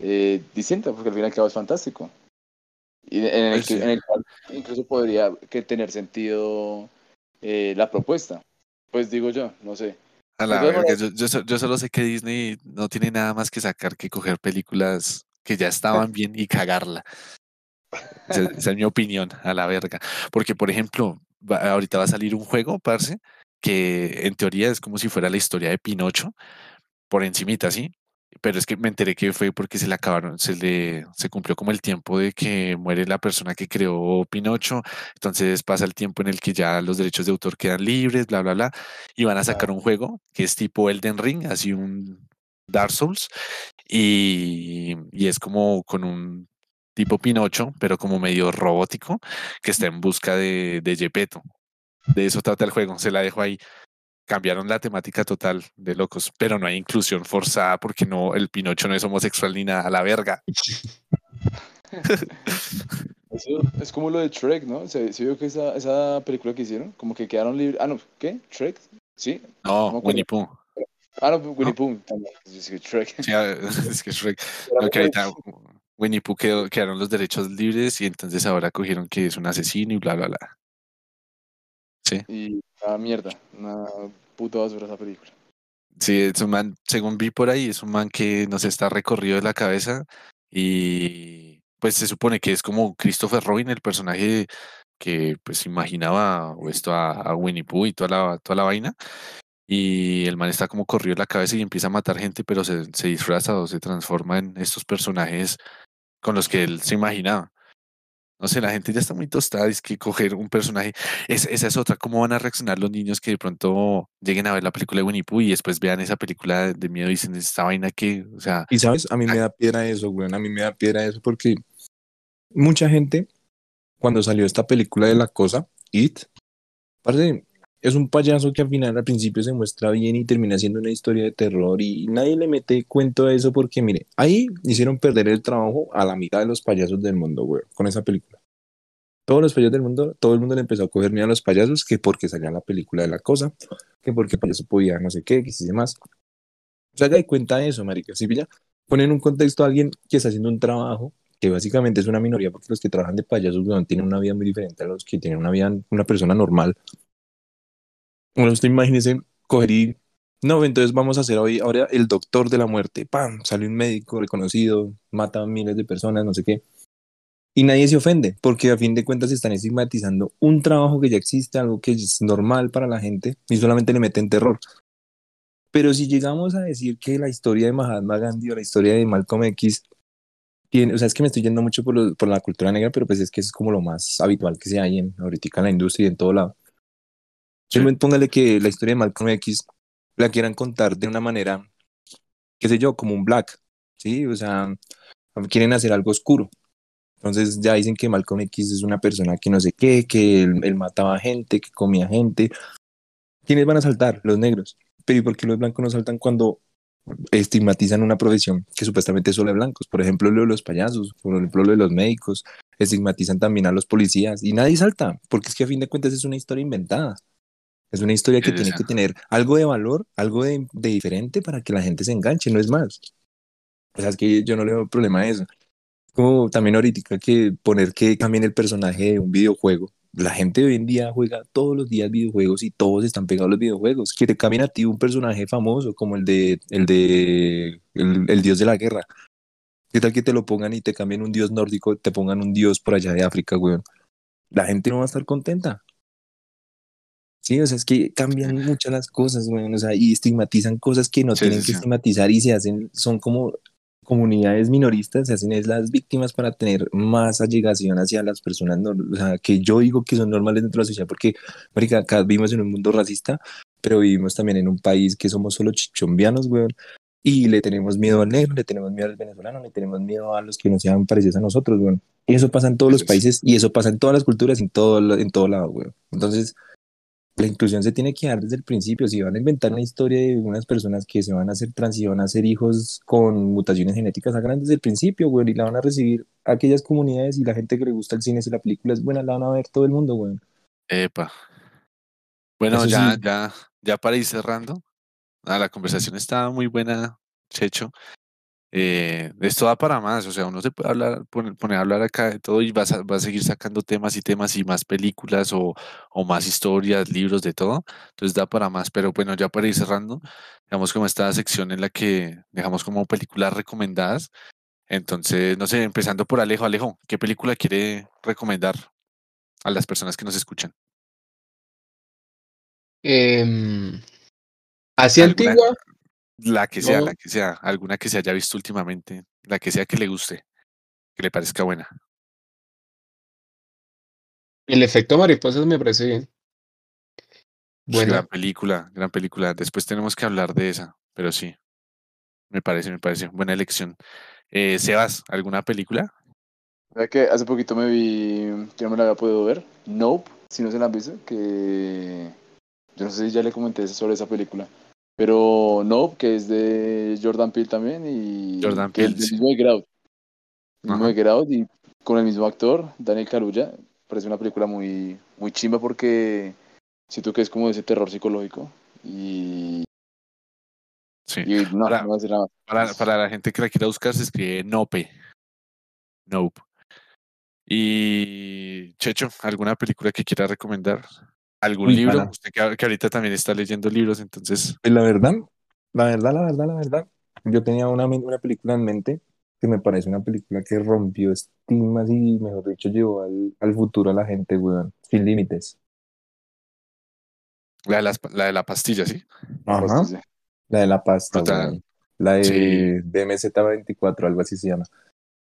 eh, distinta, porque al fin y al cabo es fantástico. Y en el, Pues que- en el cual incluso podría que tener sentido eh, la propuesta. Pues digo yo, no sé. A la verga, yo, yo, so- yo solo sé que Disney no tiene nada más que sacar que coger películas que ya estaban bien y cagarla. Esa, esa es mi opinión, a la verga. Porque, por ejemplo, va- ahorita va a salir un juego, parce, que en teoría es como si fuera la historia de Pinocho, por encimita, ¿sí? Pero es que me enteré que fue porque se le acabaron, se le, se cumplió como el tiempo de que muere la persona que creó Pinocho, entonces pasa el tiempo en el que ya los derechos de autor quedan libres, bla, bla, bla, y van a sacar un juego que es tipo Elden Ring, así un Dark Souls, y, y es como con un tipo Pinocho, pero como medio robótico, que está en busca de, de Gepetto. De eso trata el juego, se la dejo ahí. Cambiaron la temática total de locos, pero no hay inclusión forzada porque no, el Pinocho no es homosexual ni nada, a la verga. Eso es como lo de Shrek, ¿no? Se, se vio que esa, esa película que hicieron, como que quedaron libres. Ah, no, ¿qué? ¿Shrek? Sí. No. Winnie Pooh. Ah, no, Winnie Pooh también. Es que Shrek. Sí, ah, (laughs) es que Shrek. Lo que ahorita Winnie Pooh quedó- quedaron los derechos libres y entonces ahora cogieron que es un asesino y bla, bla, bla. Sí. Y una mierda, una puta basura esa película. Sí, es un man, según vi por ahí, es un man que nos está recorrido de la cabeza y pues se supone que es como Christopher Robin, el personaje que pues imaginaba esto a, Winnie Pooh y toda la, toda la vaina. Y el man está como corrido de la cabeza y empieza a matar gente, pero se disfraza o se transforma en estos personajes con los que él se imaginaba. No sé, la gente ya está muy tostada, es que coger un personaje, es- esa es otra, ¿cómo van a reaccionar los niños que de pronto lleguen a ver la película de Winnie Pooh y después vean esa película de- miedo y dicen, esta vaina que, o sea, Y sabes, a mí me da piedra eso, weón. A mí me da piedra eso porque mucha gente, cuando salió esta película de la cosa, It, parece, es un payaso que al final, al principio se muestra bien y termina siendo una historia de terror y nadie le mete cuento a eso porque, mire, ahí hicieron perder el trabajo a la mitad de los payasos del mundo, weón, con esa película. Todos los payasos del mundo, todo el mundo le empezó a coger miedo a los payasos, que porque salía la película de la cosa, que porque el payaso podía no sé qué, que si demás. O sea, de cuenta de eso, marica. Si pilla, ponen en un contexto a alguien que está haciendo un trabajo que básicamente es una minoría porque los que trabajan de payasos weón, tienen una vida muy diferente a los que tienen una vida, una persona normal. Bueno, usted imagínese coger y, no, entonces vamos a hacer hoy, ahora el doctor de la muerte, ¡pam! Sale un médico reconocido, mata a miles de personas, no sé qué. Y nadie se ofende, porque a fin de cuentas están estigmatizando un trabajo que ya existe, algo que es normal para la gente, y solamente le meten terror. Pero si llegamos a decir que la historia de Mahatma Gandhi o la historia de Malcolm X o sea, es que me estoy yendo mucho por, lo- por la cultura negra, pero pues es que es como lo más habitual que se hay en, ahorita en la industria y en todo lado. Sí. Póngale que la historia de Malcolm X la quieran contar de una manera, qué sé yo, como un black, ¿sí? O sea, quieren hacer algo oscuro. Entonces ya dicen que Malcolm X es una persona que no sé qué, que él, él mataba gente, que comía gente. ¿Quiénes van a saltar? Los negros. Pero ¿y por qué los blancos no saltan cuando estigmatizan una profesión que supuestamente es solo de blancos? Por ejemplo, lo de los payasos, por ejemplo, lo de los médicos, estigmatizan también a los policías y nadie salta, porque es que a fin de cuentas es una historia inventada. Es una historia que tiene que tener algo de valor, algo de, de diferente para que la gente se enganche, no es más. O sea, es que yo no le veo problema a eso. Como también ahorita que poner que cambien el personaje de un videojuego. La gente hoy en día juega todos los días videojuegos y todos están pegados a los videojuegos. Que te cambien a ti un personaje famoso como el de el de el, el dios de la guerra. ¿Qué tal que te lo pongan y te cambien un dios nórdico, te pongan un dios por allá de África, weón? La gente no va a estar contenta. Sí, o sea, es que cambian muchas las cosas, weón, o sea, y estigmatizan cosas que no Sí, tienen sí, que sí. estigmatizar y se hacen, son como comunidades minoristas, se hacen es las víctimas para tener más allegación hacia las personas, nor- o sea, que yo digo que son normales dentro de la sociedad, porque, marica, acá vivimos en un mundo racista, pero vivimos también en un país que somos solo chichombianos, weón, y le tenemos miedo al negro, le tenemos miedo al venezolano, le tenemos miedo a los que no sean parecidos a nosotros, weón. Y eso pasa en todos los países y eso pasa en todas las culturas, en todo, en todo lado, weón. Entonces, la inclusión se tiene que dar desde el principio. Si van a inventar una historia de unas personas que se van a hacer trans y van a hacer hijos con mutaciones genéticas, hagan desde el principio, güey, y la van a recibir aquellas comunidades y la gente que le gusta el cine, si la película es buena, la van a ver todo el mundo, güey. Epa. Bueno, Eso ya, sí. ya, ya para ir cerrando. Ah, la conversación está muy buena, Checho. Eh, esto da para más, o sea, uno se puede hablar, poner, poner a hablar acá de todo y va a, va a seguir sacando temas y temas y más películas o, o más historias, libros, de todo. Entonces da para más, pero bueno, ya para ir cerrando, digamos como esta sección en la que dejamos como películas recomendadas. Entonces, no sé, empezando por Alejo. Alejo, ¿qué película quiere recomendar a las personas que nos escuchan? Em, así antigua, La que sea, No. la que sea, alguna que se haya visto últimamente, la que sea que le guste, que le parezca buena. el efecto mariposas me parece bien. Gran Buena. película, gran película. Después tenemos que hablar de esa, pero sí, me parece, me parece. Buena elección. Eh, Sebas, ¿alguna película? ¿Sabes que hace poquito me vi, que no me la había podido ver, Nope, si no se la han visto, que yo no sé si ya le comenté sobre esa película, pero Nope, que es de Jordan Peele también y Jordan que es Peele, del sí. mismo de Get Out, el mismo Ajá. de Get Out y con el mismo actor, Daniel Kaluuya, parece una película muy, muy chimba porque siento que es como ese terror psicológico y, Sí. y no, Para- no nada. Para, para la gente que la quiera buscar, se escribe Nope. Nope. Y Checho, ¿alguna película que quiera recomendar? ¿Algún Uy, libro? Usted que, que ahorita también está leyendo libros, entonces, Pues la verdad, la verdad, la verdad, la verdad, yo tenía una, una película en mente que me parece una película que rompió estigmas y, mejor dicho, llevó al, al futuro a la gente, weón. Sin límites. la de, las, la de la pastilla, ¿sí? La de la pasta. La de Sí. DMZ24, algo así se llama.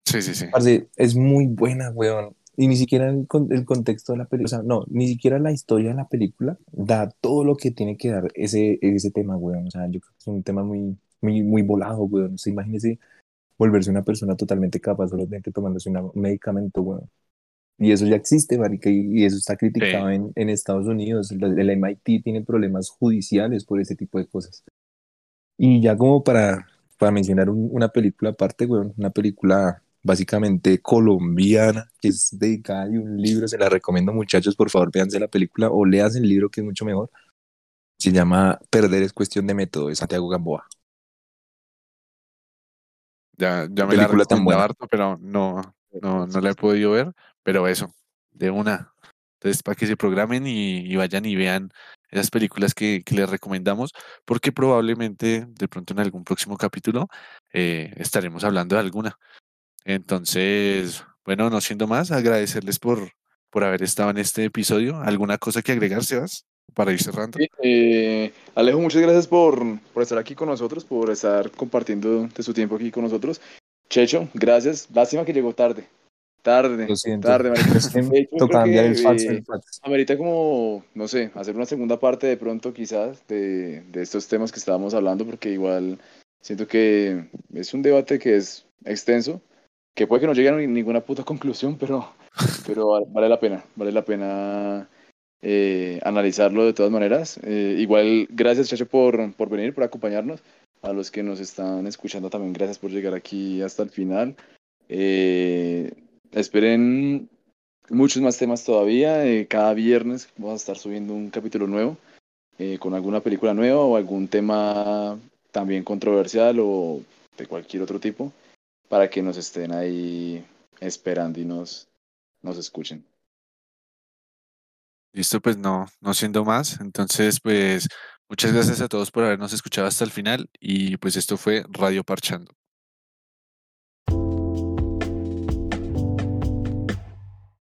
Sí, sí, sí. Parce, es muy buena, weón. Y ni siquiera el, el contexto de la película, o sea, no, ni siquiera la historia de la película da todo lo que tiene que dar ese, ese tema, weón. O sea, yo creo que es un tema muy, muy, muy volado, weón. O sea, imagínese volverse una persona totalmente capaz solamente tomándose una- un medicamento, weón. Y eso ya existe, marica, y, y eso está criticado en, en Estados Unidos. El, el MIT tiene problemas judiciales por ese tipo de cosas. Y ya como para, para mencionar un- una película aparte, weón, una película básicamente colombiana, que es dedicada a un libro, se la recomiendo muchachos, por favor, véanse la película o leas el libro que es mucho mejor. Se llama Perder es cuestión de método, de Santiago Gamboa. Ya, ya me la película tan recomendaba buena. harto, pero no, no, no la he podido ver. Pero eso, de una. Entonces, para que se programen y, y vayan y vean esas películas que, que les recomendamos, porque probablemente de pronto en algún próximo capítulo eh, estaremos hablando de alguna. Entonces, bueno, no siendo más, agradecerles por, por haber estado en este episodio. ¿Alguna cosa que agregar, Sebas, para ir cerrando? Sí, eh, Alejo, muchas gracias por, por estar aquí con nosotros, por estar compartiendo de su tiempo aquí con nosotros. Checho, gracias. Lástima que llegó tarde. Tarde, Lo siento. tarde, (laughs) marica. Es que De hecho, toca creo cambiar que, el fax, eh. Amerita como, no sé, hacer una segunda parte de pronto quizás de, de estos temas que estábamos hablando, porque igual siento que es un debate que es extenso, que puede que no llegue a ni- ninguna puta conclusión, pero, (laughs) pero va- vale la pena, vale la pena eh, analizarlo de todas maneras. Eh, igual, gracias Chacho por, por venir, por acompañarnos. A los que nos están escuchando también, gracias por llegar aquí hasta el final. Eh, esperen muchos más temas todavía. eh, cada viernes vamos a estar subiendo un capítulo nuevo eh, con alguna película nueva o algún tema también controversial o de cualquier otro tipo para que nos estén ahí esperando y nos, nos escuchen. Listo, pues no, no siendo más. Entonces, pues muchas gracias a todos por habernos escuchado hasta el final y pues esto fue Radio Parchando.